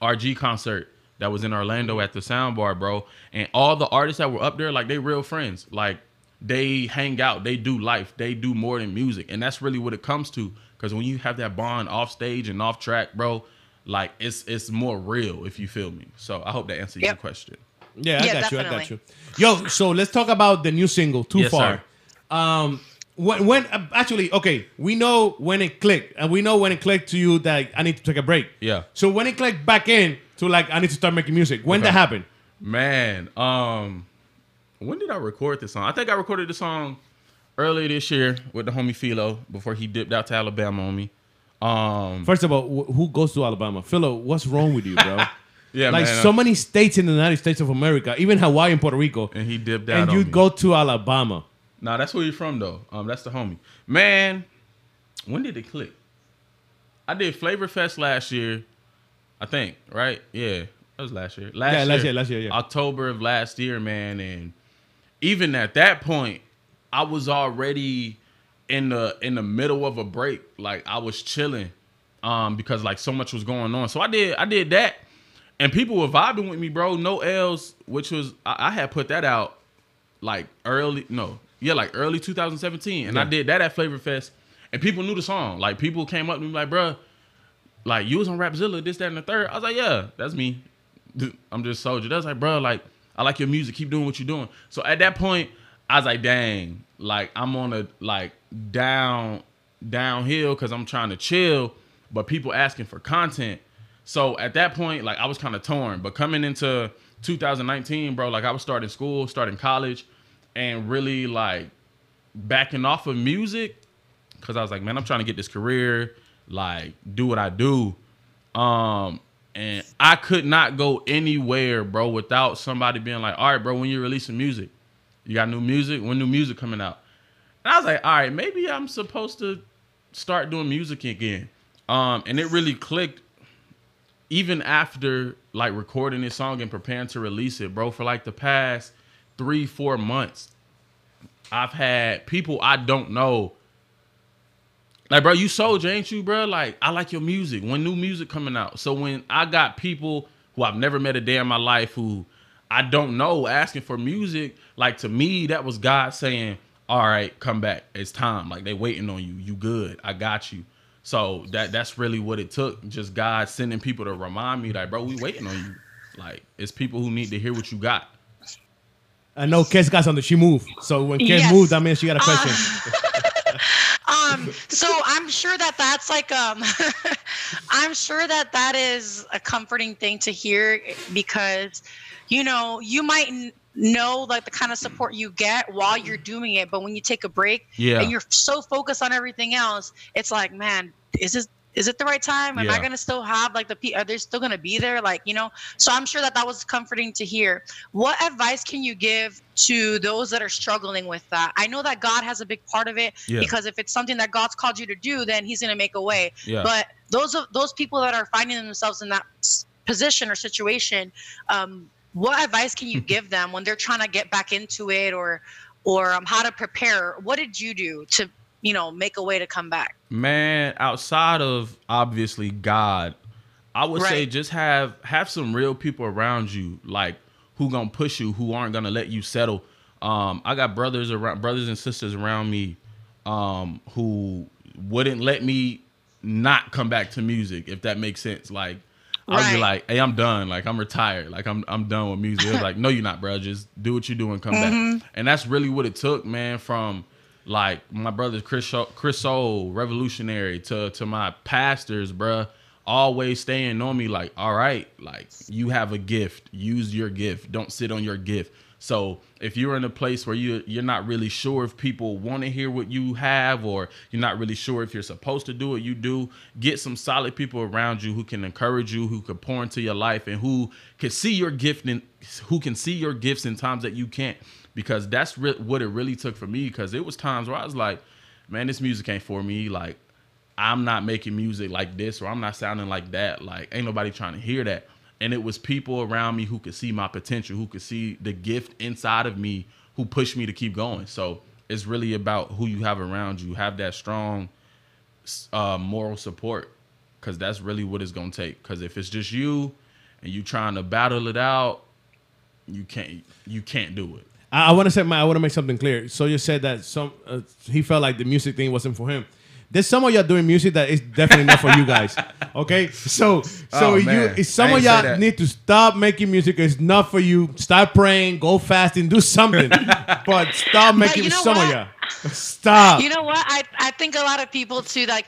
RG concert that was in Orlando at the Soundbar, bro. And all the artists that were up there, like they real friends. Like they hang out, they do life, they do more than music, and that's really what it comes to. Because when you have that bond off stage and off track, bro, like it's it's more real if you feel me. So I hope that answers yep. your question. Yeah, I yeah, got definitely. you. I got you. Yo, so let's talk about the new single, Too yes, Far. Sir. Um, when, when uh, actually, okay, we know when it clicked, and we know when it clicked to you that I need to take a break. Yeah. So when it clicked back in to like I need to start making music, when okay. that happened? Man, um, when did I record this song? I think I recorded the song earlier this year with the homie Philo before he dipped out to Alabama on me. Um, First of all, wh- who goes to Alabama? Philo, what's wrong with you, bro? yeah, like man, so uh, many states in the United States of America, even Hawaii and Puerto Rico, and he dipped out. And you go to Alabama. Nah, that's where you're from though. Um, that's the homie. Man, when did it click? I did Flavor Fest last year, I think. Right? Yeah, that was last year. Last yeah, year, last year, last year, yeah. October of last year, man, and even at that point, I was already in the in the middle of a break. Like I was chilling, um, because like so much was going on. So I did I did that, and people were vibing with me, bro. No L's, which was I, I had put that out like early, no, yeah, like early 2017, and yeah. I did that at Flavor Fest, and people knew the song. Like people came up to me like, bro, like you was on Rapzilla, this, that, and the third. I was like, yeah, that's me. I'm just Soulja. That's like, bro, like I like your music. Keep doing what you're doing. So at that point, I was like, dang, like I'm on a like down downhill because I'm trying to chill, but people asking for content. So at that point, like I was kind of torn. But coming into 2019, bro, like I was starting school, starting college, and really like backing off of music because I was like, man, I'm trying to get this career, like do what I do. Um, and I could not go anywhere, bro, without somebody being like, all right, bro, when you releasing music, you got new music, when new music coming out. And I was like, all right, maybe I'm supposed to start doing music again. Um, and it really clicked even after like recording this song and preparing to release it, bro, for like the past three, four months. I've had people I don't know like, bro, you Soulja, ain't you, bro? Like, I like your music. When new music coming out. So when I got people who I've never met a day in my life who I don't know asking for music, like to me, that was God saying, All right, come back. It's time. Like they waiting on you. You good. I got you. So that that's really what it took. Just God sending people to remind me, like, bro, we waiting on you. Like, it's people who need to hear what you got. I know Kes got something. She moved. So when Kes yes. moved, that means she got a question. Uh, um so i'm sure that that's like um i'm sure that that is a comforting thing to hear because you know you might know like the kind of support you get while you're doing it but when you take a break yeah. and you're so focused on everything else it's like man is this is it the right time? Am yeah. I gonna still have like the are they still gonna be there? Like you know, so I'm sure that that was comforting to hear. What advice can you give to those that are struggling with that? I know that God has a big part of it yeah. because if it's something that God's called you to do, then He's gonna make a way. Yeah. But those of those people that are finding themselves in that position or situation, um, what advice can you give them when they're trying to get back into it or or um, how to prepare? What did you do to you know, make a way to come back? Man, outside of obviously God, I would right. say just have have some real people around you, like who gonna push you, who aren't gonna let you settle. Um, I got brothers around, brothers and sisters around me, um, who wouldn't let me not come back to music, if that makes sense. Like I'll right. be like, "Hey, I'm done. Like I'm retired. Like I'm I'm done with music." Like, "No, you're not, bro. Just do what you do and come mm-hmm. back." And that's really what it took, man. From like my brother Chris Chris Soul, revolutionary to to my pastors, bruh, always staying on me like, all right, like you have a gift, use your gift, don't sit on your gift. So if you're in a place where you you're not really sure if people want to hear what you have, or you're not really sure if you're supposed to do it, you do get some solid people around you who can encourage you, who can pour into your life, and who can see your gift and who can see your gifts in times that you can't because that's re- what it really took for me. Because it was times where I was like, man, this music ain't for me. Like, I'm not making music like this, or I'm not sounding like that. Like, ain't nobody trying to hear that. And it was people around me who could see my potential, who could see the gift inside of me, who pushed me to keep going. So it's really about who you have around you. Have that strong uh, moral support, because that's really what it's gonna take. Because if it's just you and you trying to battle it out, you can't you can't do it. I, I want to say, I want to make something clear. So you said that some uh, he felt like the music thing wasn't for him. There's some of y'all doing music that is definitely not for you guys. Okay, so so Oh, you if some of y'all need to stop making music. It's not for you. Start praying, go fasting, do something. but stop making you know some of y'all. Stop. You know what? I, I think a lot of people too like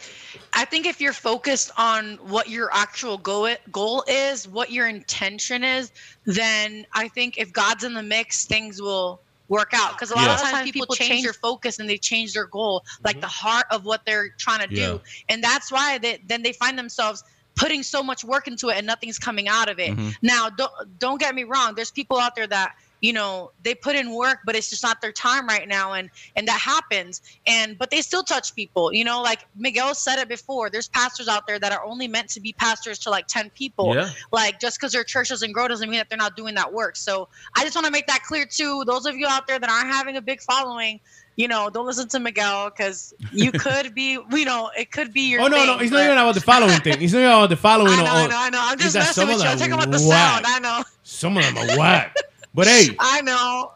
I think if you're focused on what your actual goal goal is, what your intention is, then I think if God's in the mix, things will work out. Because a lot of times people change their focus and they change their goal, like the heart of what they're trying to do, and that's why they then they find themselves putting so much work into it and nothing's coming out of it. Mhm. Now, don't don't get me wrong. There's people out there that you know they put in work, but it's just not their time right now, and and that happens. And but they still touch people. You know, like Miguel said it before. There's pastors out there that are only meant to be pastors to like ten people. Yeah. Like just because their church doesn't grow doesn't mean that they're not doing that work. So I just want to make that clear too. Those of you out there that aren't having a big following. You know, don't listen to Miguel because you could be, you know, it could be your. Oh no, thing, no, it's not even about the following thing. It's not even about the following. I know, I know, I know. I'm just messing with you. I'm talking about the sound. I know. Some of them are whack. But hey, I know.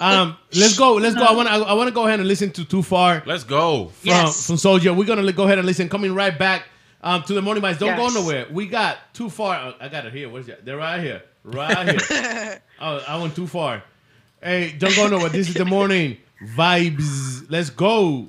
um, let's go. Let's go. I want. to. I want to go ahead and listen to Too Far Let's go. from Yes. from Soulja. We're gonna go ahead and listen. Coming right back um, to the morning vibes. Don't go nowhere. We got Too Far. oh, I got it here. Where's that? They're right here. Right here. oh, I went too far. Hey, don't go nowhere. This is the morning vibes. Let's go.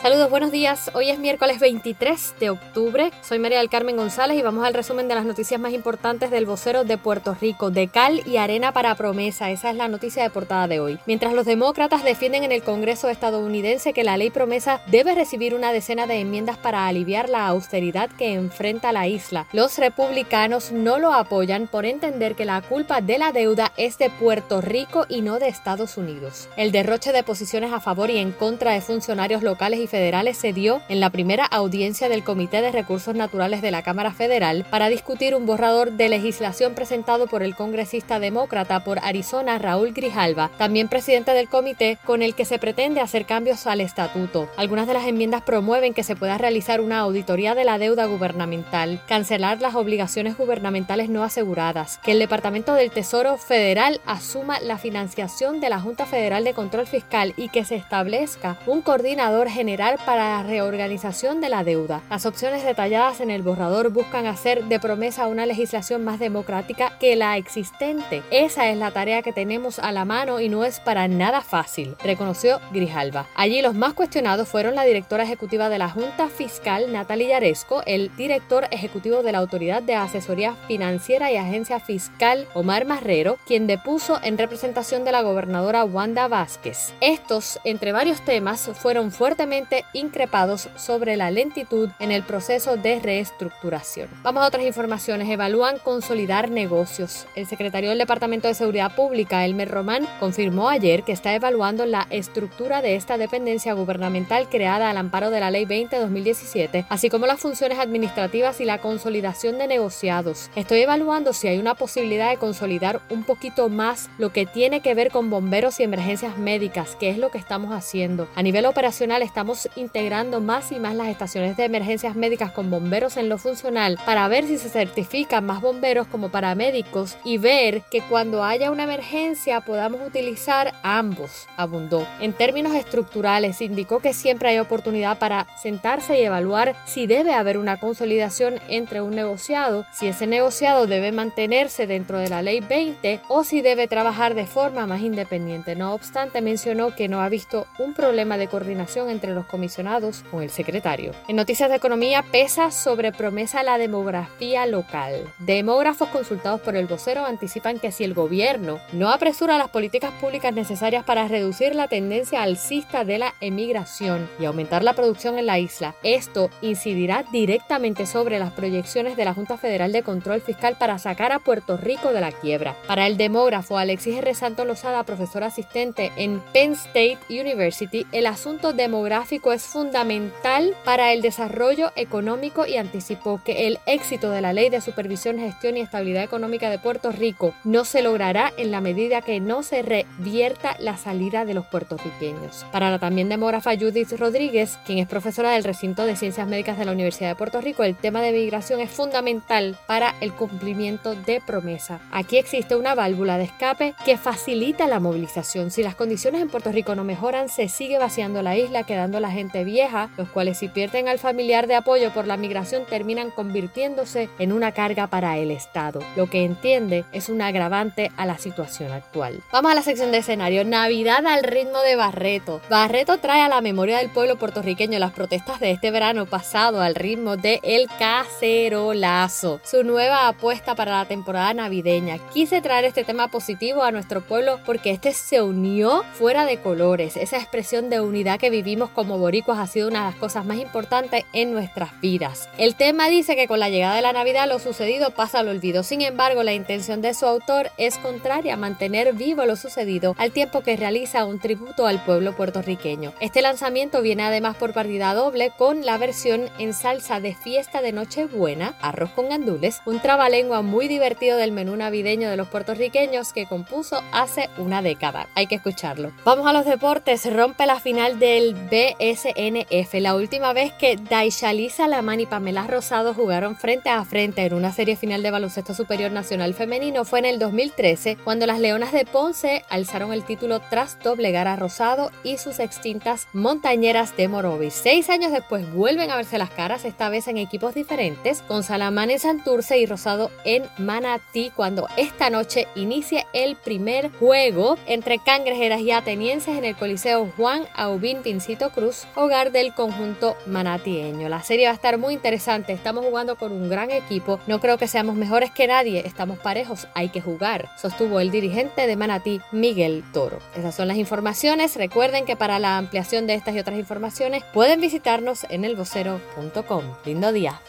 Saludos, buenos días. Hoy es miércoles 23 de octubre. Soy María del Carmen González y vamos al resumen de las noticias más importantes del vocero de Puerto Rico. De cal y arena para promesa. Esa es la noticia de portada de hoy. Mientras los demócratas defienden en el Congreso estadounidense que la ley promesa debe recibir una decena de enmiendas para aliviar la austeridad que enfrenta la isla, los republicanos no lo apoyan por entender que la culpa de la deuda es de Puerto Rico y no de Estados Unidos. El derroche de posiciones a favor y en contra de funcionarios locales y federales se dio en la primera audiencia del Comité de Recursos Naturales de la Cámara Federal para discutir un borrador de legislación presentado por el congresista demócrata por Arizona Raúl Grijalva, también presidente del comité, con el que se pretende hacer cambios al estatuto. Algunas de las enmiendas promueven que se pueda realizar una auditoría de la deuda gubernamental, cancelar las obligaciones gubernamentales no aseguradas, que el Departamento del Tesoro Federal asuma la financiación de la Junta Federal de Control Fiscal y que se establezca un coordinador general para la reorganización de la deuda. Las opciones detalladas en el borrador buscan hacer de promesa una legislación más democrática que la existente. Esa es la tarea que tenemos a la mano y no es para nada fácil, reconoció Grijalva. Allí los más cuestionados fueron la directora ejecutiva de la Junta Fiscal, Natalia Yaresco, el director ejecutivo de la Autoridad de Asesoría Financiera y Agencia Fiscal, Omar Marrero, quien depuso en representación de la gobernadora Wanda Vázquez. Estos, entre varios temas, fueron fuertemente increpados sobre la lentitud en el proceso de reestructuración. Vamos a otras informaciones. Evalúan consolidar negocios. El secretario del Departamento de Seguridad Pública, Elmer Román, confirmó ayer que está evaluando la estructura de esta dependencia gubernamental creada al amparo de la Ley 20-2017, así como las funciones administrativas y la consolidación de negociados. Estoy evaluando si hay una posibilidad de consolidar un poquito más lo que tiene que ver con bomberos y emergencias médicas, que es lo que estamos haciendo. A nivel operacional estamos integrando más y más las estaciones de emergencias médicas con bomberos en lo funcional para ver si se certifican más bomberos como paramédicos y ver que cuando haya una emergencia podamos utilizar ambos, abundó. En términos estructurales, indicó que siempre hay oportunidad para sentarse y evaluar si debe haber una consolidación entre un negociado, si ese negociado debe mantenerse dentro de la ley 20 o si debe trabajar de forma más independiente. No obstante, mencionó que no ha visto un problema de coordinación entre los comisionados con el secretario. En noticias de economía pesa sobre promesa la demografía local. Demógrafos consultados por el vocero anticipan que si el gobierno no apresura las políticas públicas necesarias para reducir la tendencia alcista de la emigración y aumentar la producción en la isla, esto incidirá directamente sobre las proyecciones de la Junta Federal de Control Fiscal para sacar a Puerto Rico de la quiebra. Para el demógrafo Alexis R. Santos Lozada, profesor asistente en Penn State University, el asunto demográfico es fundamental para el desarrollo económico y anticipó que el éxito de la Ley de Supervisión, Gestión y Estabilidad Económica de Puerto Rico no se logrará en la medida que no se revierta la salida de los puertorriqueños. Para la también demógrafa Judith Rodríguez, quien es profesora del recinto de Ciencias Médicas de la Universidad de Puerto Rico, el tema de migración es fundamental para el cumplimiento de promesa. Aquí existe una válvula de escape que facilita la movilización. Si las condiciones en Puerto Rico no mejoran, se sigue vaciando la isla, quedando la gente vieja, los cuales si pierden al familiar de apoyo por la migración terminan convirtiéndose en una carga para el Estado, lo que entiende es un agravante a la situación actual. Vamos a la sección de escenario. Navidad al ritmo de Barreto. Barreto trae a la memoria del pueblo puertorriqueño las protestas de este verano pasado al ritmo de El Cacerolazo, su nueva apuesta para la temporada navideña. Quise traer este tema positivo a nuestro pueblo porque este se unió fuera de colores. Esa expresión de unidad que vivimos como boricuas ha sido una de las cosas más importantes en nuestras vidas. El tema dice que con la llegada de la Navidad lo sucedido pasa al olvido. Sin embargo, la intención de su autor es contraria a mantener vivo lo sucedido al tiempo que realiza un tributo al pueblo puertorriqueño. Este lanzamiento viene además por partida doble con la versión en salsa de fiesta de Nochebuena, arroz con gandules, un trabalengua muy divertido del menú navideño de los puertorriqueños que compuso hace una década. Hay que escucharlo. Vamos a los deportes. Rompe la final del BSNF. La última vez que Daishalisa Salamán y Pamela Rosado jugaron frente a frente en una serie final de baloncesto superior nacional femenino fue en el 2013, cuando las Leonas de Ponce alzaron el título tras doblegar a Rosado y sus extintas montañeras de Morovis. Seis años después vuelven a verse las caras, esta vez en equipos diferentes, con Salamán en Santurce y Rosado en Manatí, cuando esta noche inicia el primer juego entre cangrejeras y atenienses en el Coliseo Juan Aubín Pincito Cruz, hogar del conjunto manatieño. La serie va a estar muy interesante, estamos jugando con un gran equipo, no creo que seamos mejores que nadie, estamos parejos, hay que jugar, sostuvo el dirigente de Manatí, Miguel Toro. Esas son las informaciones, recuerden que para la ampliación de estas y otras informaciones pueden visitarnos en elvocero.com. Lindo día.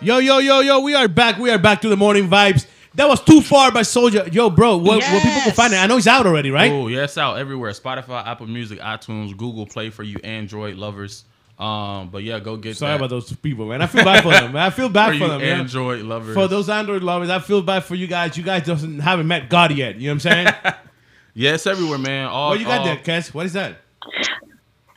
Yo, yo, yo, yo, we are back. We are back to the morning vibes. That was too far by Soulja. Yo, bro, what, yes. what people can find it? I know he's out already, right? Oh, yeah, it's out everywhere. Spotify, Apple Music, iTunes, Google Play for you Android lovers. Um, but yeah, go get. Sorry that. about those people, man. I feel bad for them. Man. I feel bad for, for them. Android man. lovers. For those Android lovers, I feel bad for you guys. You guys doesn't haven't met God yet. You know what I'm saying? yeah, it's everywhere, man. All, what you got all, there, Kes? What is that?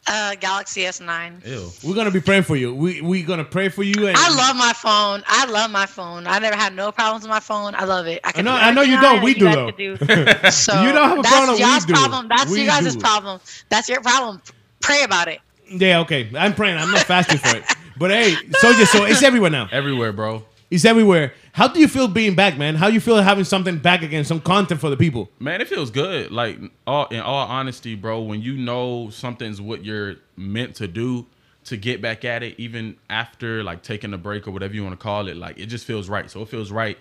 Uh, Galaxy S9. Ew. We're gonna be praying for you. We we gonna pray for you. And I love my phone. I love my phone. I never had no problems with my phone. I love it. I, can I know. I know you don't. We do though. Do. So you don't have a that's problem. Y'all's we do. problem. That's we you guys' do. problem. That's your problem. Pray about it. Yeah. Okay. I'm praying. I'm not fasting for it. But hey, Soulja. So it's everywhere now. Everywhere, bro. It's everywhere. How do you feel being back, man? How you feel having something back again, some content for the people? Man, it feels good. Like all in all honesty, bro, when you know something's what you're meant to do to get back at it, even after like taking a break or whatever you want to call it, like it just feels right. So it feels right.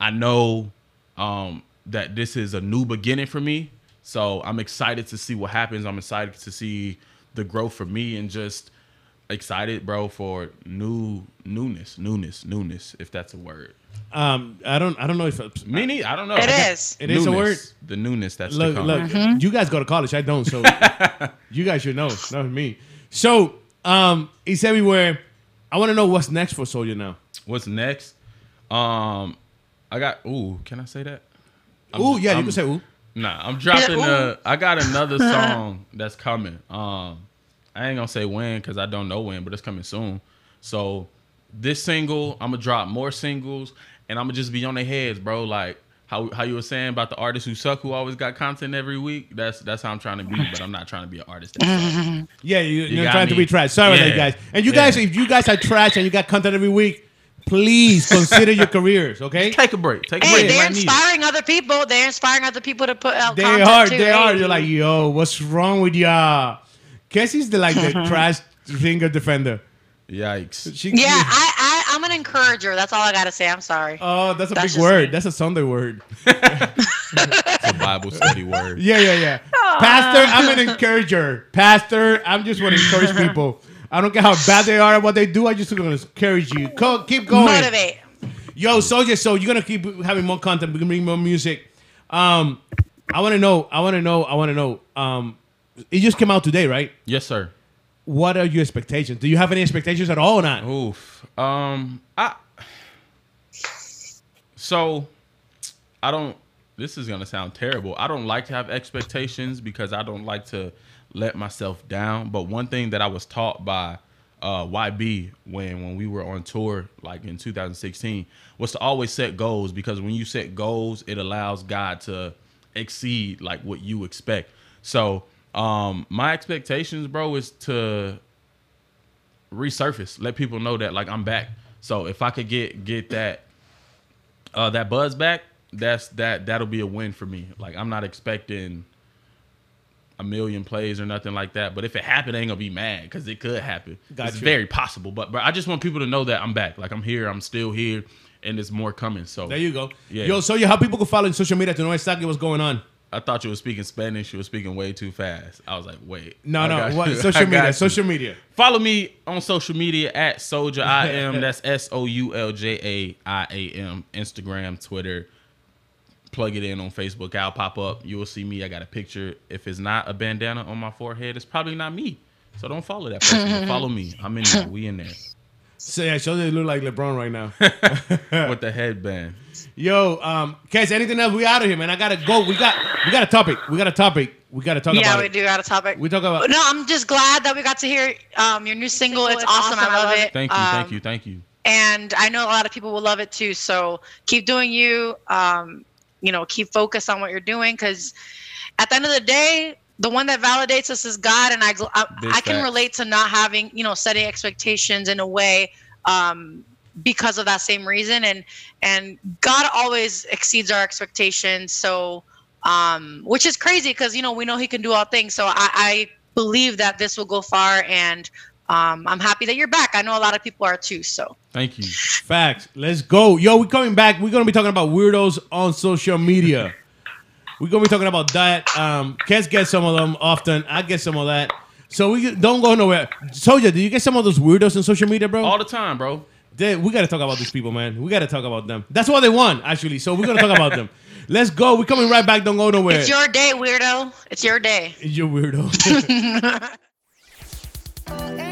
I know um, that this is a new beginning for me. So I'm excited to see what happens. I'm excited to see the growth for me and just excited, bro, for new newness, newness, newness, if that's a word. Um, I don't, I don't know if it's, Me neither. I don't know. It I is. It is a word. The newness that's Look, to come. look. You guys go to college. I don't. So you guys should know, not me. So um, it's everywhere. I want to know what's next for Soulja now. What's next? Um, I got. Ooh, can I say that? I'm- Ooh, yeah, you I'm- can say ooh. Nah, I'm dropping. ooh. Uh, I got another song that's coming. Um, I ain't gonna say when because I don't know when, but it's coming soon. So this single, I'm gonna drop more singles, and I'm gonna just be on their heads, bro. Like how how you were saying about the artists who suck, who always got content every week. That's that's how I'm trying to be, but I'm not trying to be an artist. That. Yeah, you, You you're got trying to be trash. Sorry about Yeah. that, guys. And you Yeah. guys, if you guys are trash and you got content every week, please consider your careers. Okay. Take a break. Take a Hey, break. they're I need it. inspiring other people. They're inspiring other people to put out content. They content are. too. They Hey, are. You're like, yo, what's wrong with ya? Cassie's the like the trash ringer defender. Yikes! She, yeah, I, I, I'm an encourager. That's all I gotta say. I'm sorry. Oh, that's a That's big word. me. That's a Sunday word. It's a Bible study word. Yeah, yeah, yeah. Pastor, I'm an encourager. Pastor, I'm just want to encourage people. I don't care how bad they are at what they do. I just want to encourage you. Co- keep going. Motivate. Yo, Soulja, so you're gonna keep having more content. We're gonna bring more music. Um, I want to know. I want to know. I want to know. Um, it just came out today, right? Yes, sir. What are your expectations? Do you have any expectations at all or not? Oof. Um. I. So, I don't. This is gonna sound terrible. I don't like to have expectations because I don't like to let myself down. But one thing that I was taught by uh, YB when when we were on tour, like in 2016, was to always set goals because when you set goals, it allows God to exceed like what you expect. So um, my expectations, bro, is to resurface, let people know that like I'm back. So if I could get get that uh, that buzz back, that's that that'll be a win for me. Like I'm not expecting a million plays or nothing like that. But if it happened, I ain't gonna be mad because it could happen. Got it's you. very possible. But but I just want people to know that I'm back. Like I'm here. I'm still here, and there's more coming. So there you go. Yeah. Yo, so you how people can follow in social media to know exactly what's going on. I thought you were speaking Spanish. You were speaking way too fast. I was like, wait. No, no. What, social media. You. Social media. Follow me on social media at Soulja I am. That's S O U L J A I A M. Instagram, Twitter, plug it in on Facebook. I'll pop up. You will see me. I got a picture. If it's not a bandana on my forehead, it's probably not me. So don't follow that person. follow me. I'm in there. We in there. So yeah, show they look like LeBron right now with the headband. Yo, um, Cass, anything else? We out of here, man. I gotta go. We got we got a topic. We got a topic. We got to talk yeah, about. Yeah, we it. do got a topic. We talk about. No, I'm just glad that we got to hear um, your new single. It's, it's awesome. awesome. I love it. Thank you. Um, thank you. Thank you. And I know a lot of people will love it too. So keep doing you. Um, you know keep focused on what you're doing because at the end of the day the one that validates us is god and i i, I can relate to not having you know setting expectations in a way um, because of that same reason and and god always exceeds our expectations so um, which is crazy because you know we know he can do all things so I, I believe that this will go far and um, I'm happy that you're back. I know a lot of people are too. So thank you. Facts. Let's go, yo. We're coming back. We're gonna be talking about weirdos on social media. We're gonna be talking about that. Um, Kes get some of them often. I get some of that. So we don't go nowhere. Soulja, do you get some of those weirdos on social media, bro? All the time, bro. They, we got to talk about these people, man. We got to talk about them. That's what they want, actually. So we're gonna talk about them. Let's go. We're coming right back. Don't go nowhere. It's your day, weirdo. It's your day. It's your weirdo.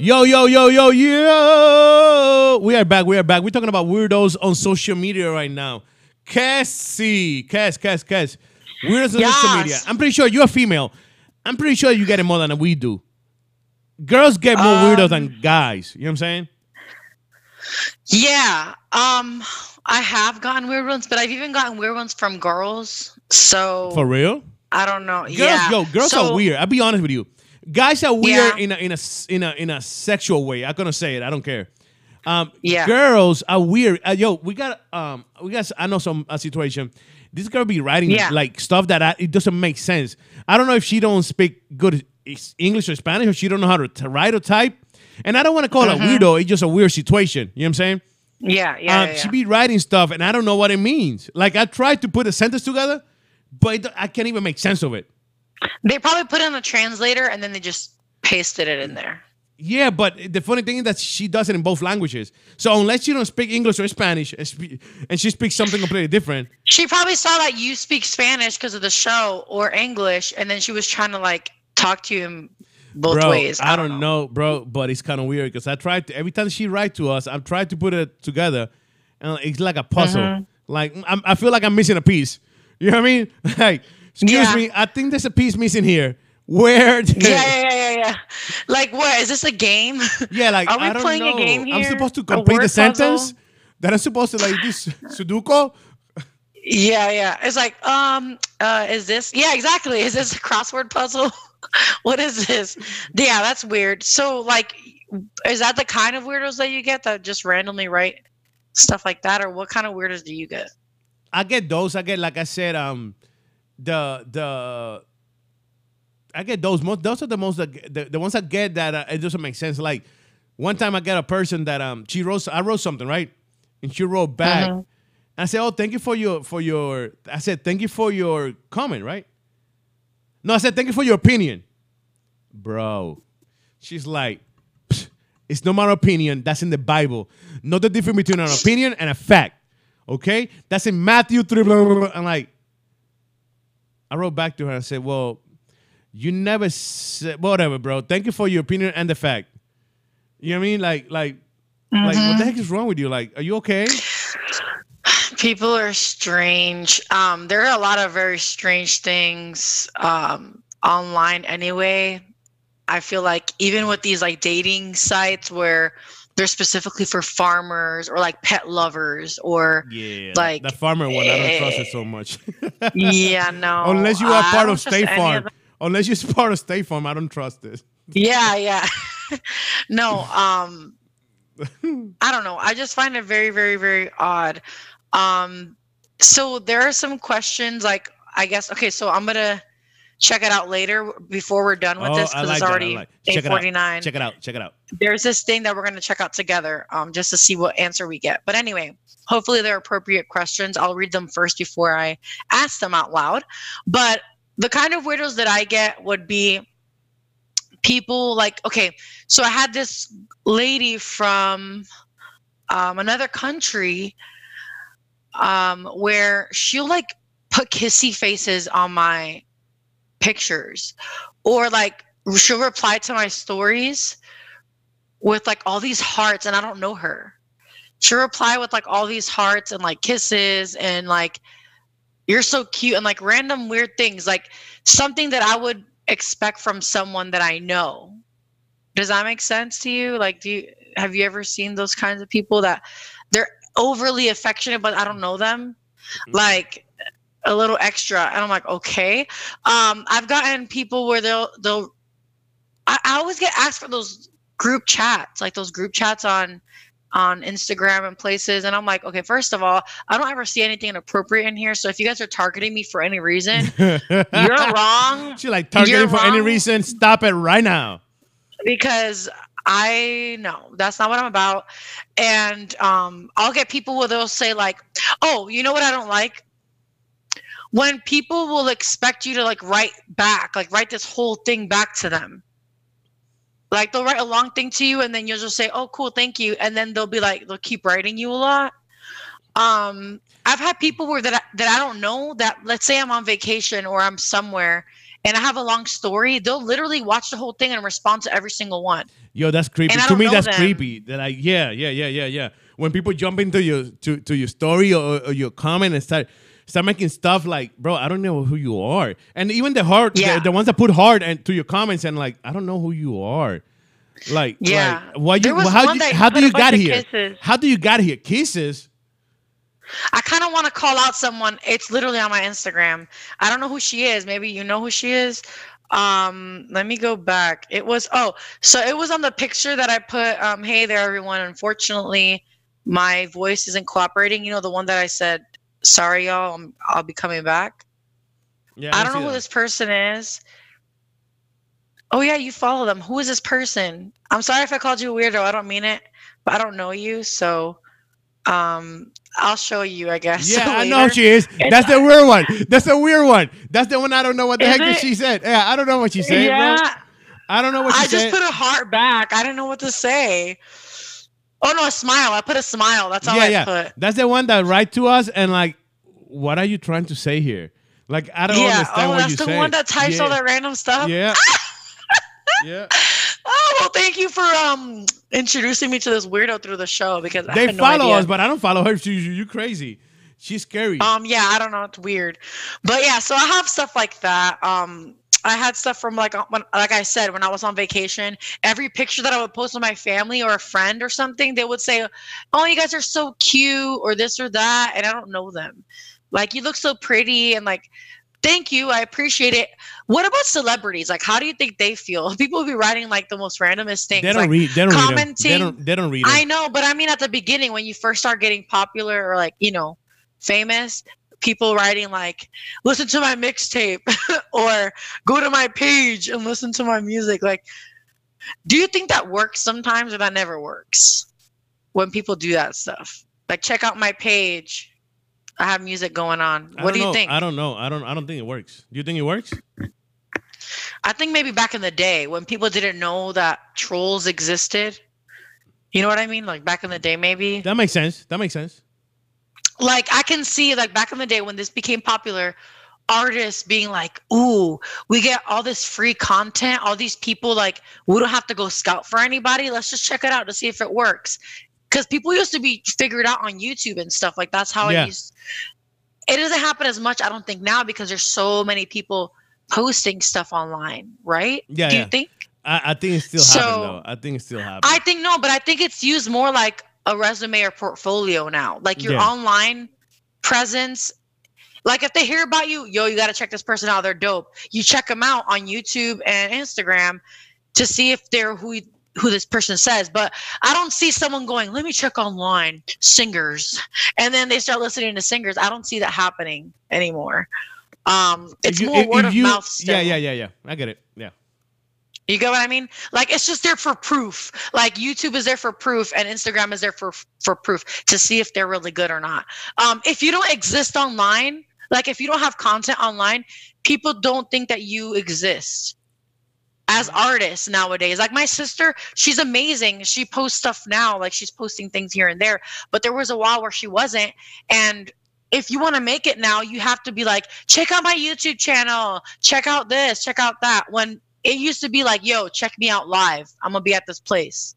Yo, yo, yo, yo, yo. We are back. We are back. We're talking about weirdos on social media right now. Cassie. Cass, Cass, Cass. Weirdos on yes. social media. I'm pretty sure you're a female. I'm pretty sure you get it more than we do. Girls get more um, weirdos than guys. You know what I'm saying? Yeah. Um, I have gotten weird ones, but I've even gotten weird ones from girls. So For real? I don't know. Girls, yeah. Yo, girls so, are weird. I'll be honest with you guys are weird yeah. in a in a in a in a sexual way. I'm gonna say it. I don't care. Um, yeah. Girls are weird. Uh, yo, we got um, we got. I know some a situation. This girl be writing yeah. like stuff that I, it doesn't make sense. I don't know if she don't speak good English or Spanish, or she don't know how to, to write or type. And I don't want to call mm-hmm. her weirdo. It's just a weird situation. You know what I'm saying? Yeah, yeah, um, yeah, She be writing stuff, and I don't know what it means. Like I tried to put a sentence together, but it, I can't even make sense of it. They probably put in a translator and then they just pasted it in there. Yeah, but the funny thing is that she does it in both languages. So unless you don't speak English or Spanish, and, spe- and she speaks something completely different, she probably saw that you speak Spanish because of the show or English, and then she was trying to like talk to you in both bro, ways. I, I don't know. know. bro, but it's kind of weird because I tried to every time she write to us, I've tried to put it together, and it's like a puzzle. Mm-hmm. Like I'm, I feel like I'm missing a piece. You know what I mean? Like Excuse yeah. me, I think there's a piece missing here. Where? yeah, yeah, yeah, yeah. Like, what is this a game? Yeah, like Are we I don't playing know. a game here? I'm supposed to complete the sentence. puzzle? That I'm supposed to like this Sudoku. Yeah, yeah. It's like, um, uh, is this? Yeah, exactly. Is this a crossword puzzle? what is this? Yeah, that's weird. So, like, is that the kind of weirdos that you get that just randomly write stuff like that, or what kind of weirdos do you get? I get those. I get like I said, um, the the. I get those most. Those are the most that the, the ones I get that uh, it doesn't make sense. Like one time I got a person that um she wrote I wrote something right, and she wrote back. Mhm. I said, "Oh, thank you for your for your." I said, "Thank you for your comment." Right? No, I said, "Thank you for your opinion, bro." She's like, "It's not my opinion. That's in the Bible. Not the difference between an opinion and a fact. Okay, that's in Matthew three. Blah, blah, blah. I'm like, I wrote back to her and said, "Well, you never said whatever, bro. Thank you for your opinion and the fact. You know what I mean? Like, like, like, what the heck is wrong with you? Like, are you okay?" People are strange. Um, there are a lot of very strange things um, online anyway. I feel like even with these like dating sites where they're specifically for farmers or like pet lovers or Yeah, Like, the farmer one. I don't trust eh, it so much. yeah, no. Unless you are I part of State Farm. them. Unless you're part of State Farm, I don't trust this. Yeah, yeah. no, um I don't know. I just find it very very very odd. Um so there are some questions like I guess okay, so I'm to check it out later before we're done with Oh, this cuz like it's already like- check it out. 8:49. Check it out. Check it out. There's this thing that we're going to check out together um just to see what answer we get. But anyway, hopefully they're appropriate questions. I'll read them first before I ask them out loud. But the kind of weirdos that I get would be people like okay so i had this lady from um, another country um, where she'll like put kissy faces on my pictures. Or like she'll reply to my stories with like all these hearts and i don't know her. She'll reply with like all these hearts and like kisses and like you're so cute and like random weird things like something that i would expect from someone that i know. Does that make sense to you? Like do you have you ever seen those kinds of people that they're overly affectionate but i don't know them? Mm-hmm. Like a little extra and i'm like okay um i've gotten people where they'll they'll I, I always get asked for those group chats like those group chats on on instagram and places and i'm like okay first of all i don't ever see anything inappropriate in here so if you guys are targeting me for any reason you're wrong She like targeting for any reason. Stop it right now. because I know that's not what I'm about. And um, I'll get people where they'll say like, "Oh, you know what I don't like." When people will expect you to like write back, like write this whole thing back to them. Like they'll write a long thing to you, and then you'll just say, "Oh, cool, thank you," and then they'll be like, they'll keep writing you a lot. Um, I've had people where that I, that I don't know that. Let's say I'm on vacation or I'm somewhere, and I have a long story. They'll literally watch the whole thing and respond to every single one. Yo, that's creepy. To me, know that's them. creepy. That like, yeah, yeah, yeah, yeah, yeah. When people jump into your to, to your story or, or your comment and start start making stuff like, bro, I don't know who you are. And even the hard, Yeah. the, the ones that put hard and to your comments and like, I don't know who you are. Like, Yeah. like, why you? How you, how do you got here? kisses. How do you got here? Kisses. I kind of want to call out someone. It's literally on my Instagram. I don't know who she is. Maybe you know who she is. Um, let me go back. It was oh, so it was on the picture that I put. Um, hey there, everyone. Unfortunately, my voice isn't cooperating. You know the one that I said, sorry, y'all. I'm, I'll be coming back. Yeah, I don't know who that. this person is. Oh yeah, you follow them. Who is this person? I'm sorry if I called you a weirdo. I don't mean it, but I don't know you, so um, I'll show you. I guess. Yeah, I know who she is. That's the weird one. That's the weird one. That's the one I don't know what the Is heck it? she said. Yeah, I don't know what she said, yeah, bro. I don't know what she I just said. put a heart back. I don't know what to say. Oh no, a smile. I put a smile. That's all yeah, I yeah. put. That's the one that write to us and like, what are you trying to say here? Like, I don't Yeah. understand Oh, what that's you the say. one that types yeah. all that random stuff. Yeah. yeah. Oh well, thank you for um introducing me to this weirdo through the show because I They no follow idea. us, but I don't follow her. She, you crazy. She's scary. Um, yeah, I don't know. It's weird, but yeah. So I have stuff like that. Um, I had stuff from like uh, when, like I said when I was on vacation. Every picture that I would post with my family or a friend or something, they would say, "Oh, you guys are so cute," or this or that, and I don't know them. Like you look so pretty, and like, thank you, I appreciate it. What about celebrities? Like, how do you think they feel? People will be writing like the most randomest things. They don't like, read. They don't commenting. Read. They don't. They don't read. Them. I know, but I mean, at the beginning when you first start getting popular or like you know famous, people writing like listen to my mixtape or go to my page and listen to my music. Like do you think that works sometimes or that never works when people do that stuff? Like check out my page. I have music going on. What do you know. think? I don't know. I don't i don't think it works. Do you think it works? I think maybe back in the day when people didn't know that trolls existed. You know what i mean? Like back in the day maybe. That makes sense. That makes sense like I can see like back in the day when this became popular, artists being like, "Ooh, we get all this free content, all these people like we don't have to go scout for anybody. Let's just check it out to see if it works." Because people used to be figured out on YouTube and stuff like that's how yeah. it used. It doesn't happen as much, I don't think now because there's so many people posting stuff online, right? Yeah. Do you yeah. think? I, I, think it's still so, happening though. I think it's still happening. I think no, but I think it's used more like a resume or portfolio now. Like your yeah. online presence. Like if they hear about you, yo, you got to check this person out. They're dope. You check them out on YouTube and Instagram to see if they're who who this person says. But I don't see someone going, let me check online singers, and then they start listening to singers. I don't see that happening anymore. Um, it's you, more word of you, mouth. Still. Yeah, yeah, yeah, yeah. I get it. Yeah. You get what I mean? Like it's just there for proof. Like YouTube is there for proof and Instagram is there for for proof to see if they're really good or not. Um, if you don't exist online, like if you don't have content online, people don't think that you exist as artists nowadays. Like my sister, she's amazing. She posts stuff now, like she's posting things here and there. But there was a while where she wasn't. And if you want to make it now, you have to be like, check out my YouTube channel, check out this, check out that. When it used to be like, yo, check me out live. I'm gonna be at this place.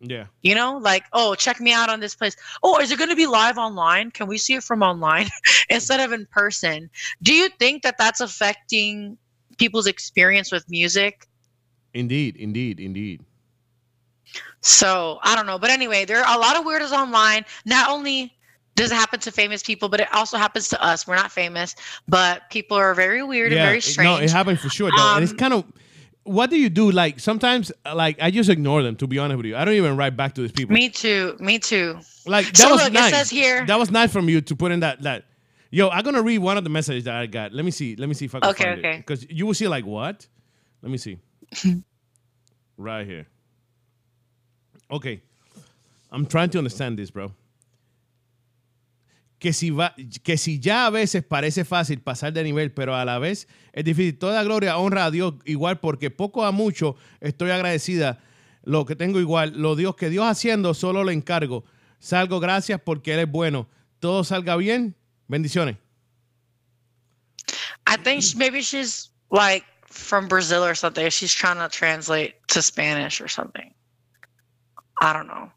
Yeah. You know, like, oh, check me out on this place. Oh, is it going to be live online? Can we see it from online instead of in person? Do you think that that's affecting people's experience with music? Indeed, indeed, indeed. So I don't know, but anyway, there are a lot of weirdos online. Not only does it happen to famous people, but it also happens to us. We're not famous, but people are very weird yeah, and very strange. No, it happens for sure. Um, and it's um, kind of what do you do? Like sometimes, like I just ignore them. To be honest with you, I don't even write back to these people. Me too. Me too. Like that so was look, nice. It says here that was nice from you to put in that that. Yo, I'm gonna read one of the messages that I got. Let me see. Let me see if I can okay, find okay. it. Because you will see like what? Let me see. right here. Okay, I'm trying to understand this, bro. Que si, va, que si ya a veces parece fácil pasar de nivel, pero a la vez es difícil. Toda gloria, honra a Dios igual, porque poco a mucho estoy agradecida. Lo que tengo igual, lo Dios que Dios haciendo, solo le encargo. Salgo, gracias porque Él es bueno. Todo salga bien. Bendiciones. I think maybe she's like from Brazil or something. She's trying to translate to Spanish or something. I don't know.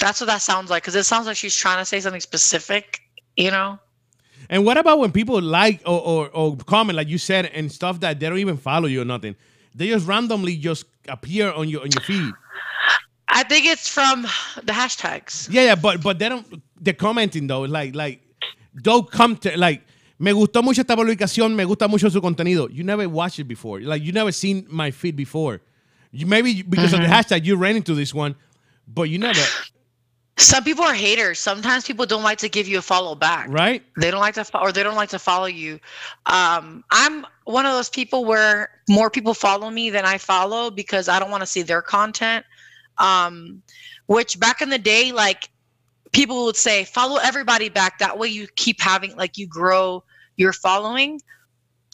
That's what that sounds like because it sounds like she's trying to say something specific you know? And what about when people like or, or, or, comment like you said and stuff that they don't even follow you or nothing? They just randomly just appear on your on your feed. I think it's from the hashtags. Yeah yeah but but they don't they're commenting though. Like like don't come to like me gustó mucho esta publicación me gusta mucho su contenido. You never watched it before. Like you never seen my feed before. You maybe because mm-hmm. of the mm-hmm. hashtag you ran into this one but you never some people are haters. Sometimes people don't like to give you a follow back. Right. They don't like to, fo- or they don't like to follow you. Um, I'm one of those people where more people follow me than I follow because I don't want to see their content. Um, which back in the day, like people would say, follow everybody back. That way you keep having, like, you grow your following.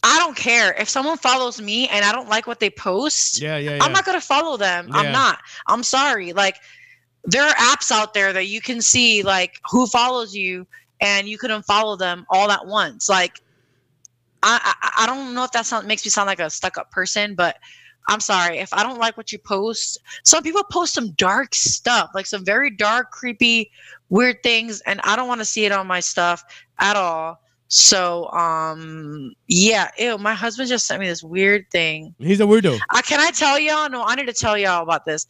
I don't care if someone follows me and I don't like what they post. Yeah, yeah. yeah. I'm not gonna follow them. Yeah. I'm not. I'm sorry. Like there are apps out there that you can see like who follows you and you can unfollow them all at once like i i, I don't know if that sound, makes me sound like a stuck up person but i'm sorry if i don't like what you post some people post some dark stuff like some very dark creepy weird things and i don't want to see it on my stuff at all So, um, yeah, ew, my husband just sent me this weird thing. He's a weirdo. Uh, can I tell y'all? No, I need to tell y'all about this.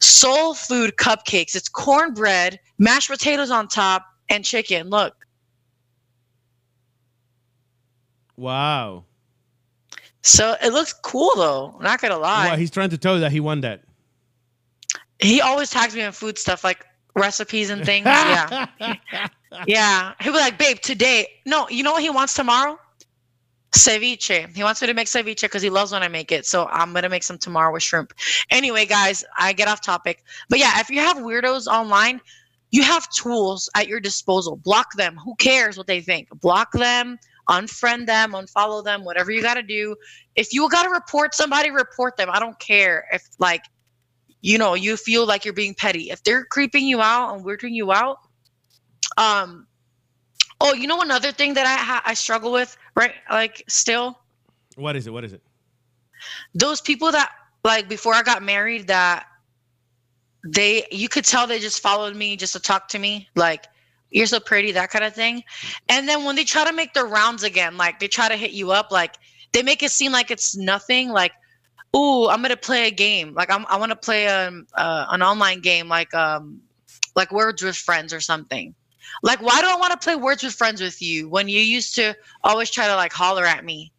Soul food cupcakes. It's cornbread, mashed potatoes on top, and chicken. Look. Wow. So it looks cool though. I'm not gonna lie. Well, he's trying to tell you that he won that. He always tags me on food stuff like recipes and things. yeah. yeah. He'll be like, babe, today. No, you know what he wants tomorrow? Ceviche. He wants me to make ceviche because he loves when I make it. So I'm gonna make some tomorrow with shrimp. Anyway, guys, I get off topic. But yeah, if you have weirdos online, you have tools at your disposal. Block them. Who cares what they think? Block them, unfriend them, unfollow them, whatever you gotta do. If you gotta report somebody, report them. I don't care if like you know you feel like you're being petty if they're creeping you out and weirding you out um oh you know another thing that i ha- i struggle with right like still what is it what is it those people that like before i got married that they you could tell they just followed me just to talk to me like you're so pretty that kind of thing and then when they try to make their rounds again like they try to hit you up like they make it seem like it's nothing like oh, I'm gonna play a game. Like I'm, I want to play a, um, uh, an online game, like um, like Words with Friends or something. Like, why do I want to play Words with Friends with you when you used to always try to like holler at me?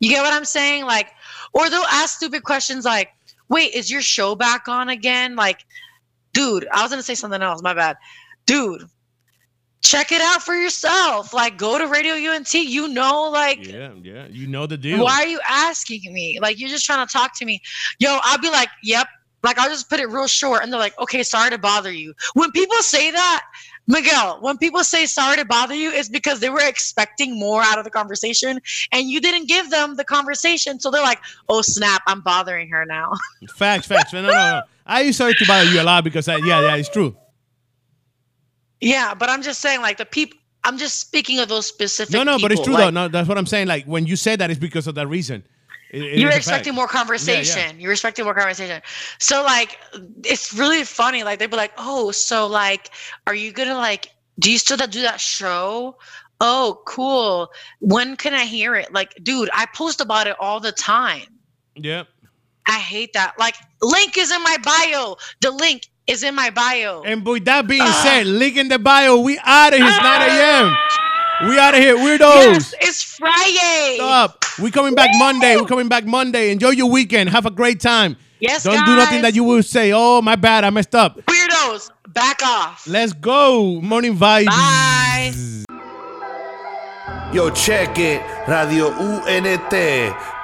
You get what I'm saying? Like, or they'll ask stupid questions like, "Wait, is your show back on again?" Like, dude, I was gonna say something else. My bad, dude check it out for yourself. Like go to Radio UNT. You know, like yeah, yeah, you know the deal. Why are you asking me? Like you're just trying to talk to me. Yo, I'll be like, yep. Like I'll just put it real short, and they're like, okay, sorry to bother you. When people say that, Miguel, when people say sorry to bother you, it's because they were expecting more out of the conversation, and you didn't give them the conversation. So they're like, oh snap, I'm bothering her now. Facts, facts. No, no, no. I use sorry to bother you a lot because I, yeah, yeah, it's true. Yeah, but I'm just saying, like the people. I'm just speaking of those specific. No, no, people. but it's true like, though. No, that's what I'm saying. Like when you said that, it's because of that reason. It, it You're expecting more conversation. Yeah, yeah. You're expecting more conversation. So like, it's really funny. Like they'd be like, "Oh, so like, are you gonna like? Do you still do that show? Oh, cool. When can I hear it? Like, dude, I post about it all the time. Yep. I hate that. Like, link is in my bio. The link is in my bio. And with that being uh, said, link in the bio. We out of here. It's 9 a.m. We out of here, weirdos. Yes, it's Friday. Stop. We coming back Woo! Monday. We coming back Monday. Enjoy your weekend. Have a great time. Yes, Don't guys. do nothing that you will say. Oh, my bad. I messed up. Weirdos, back off. Let's go. Morning vibes. Bye. Yo, check it. Radio UNT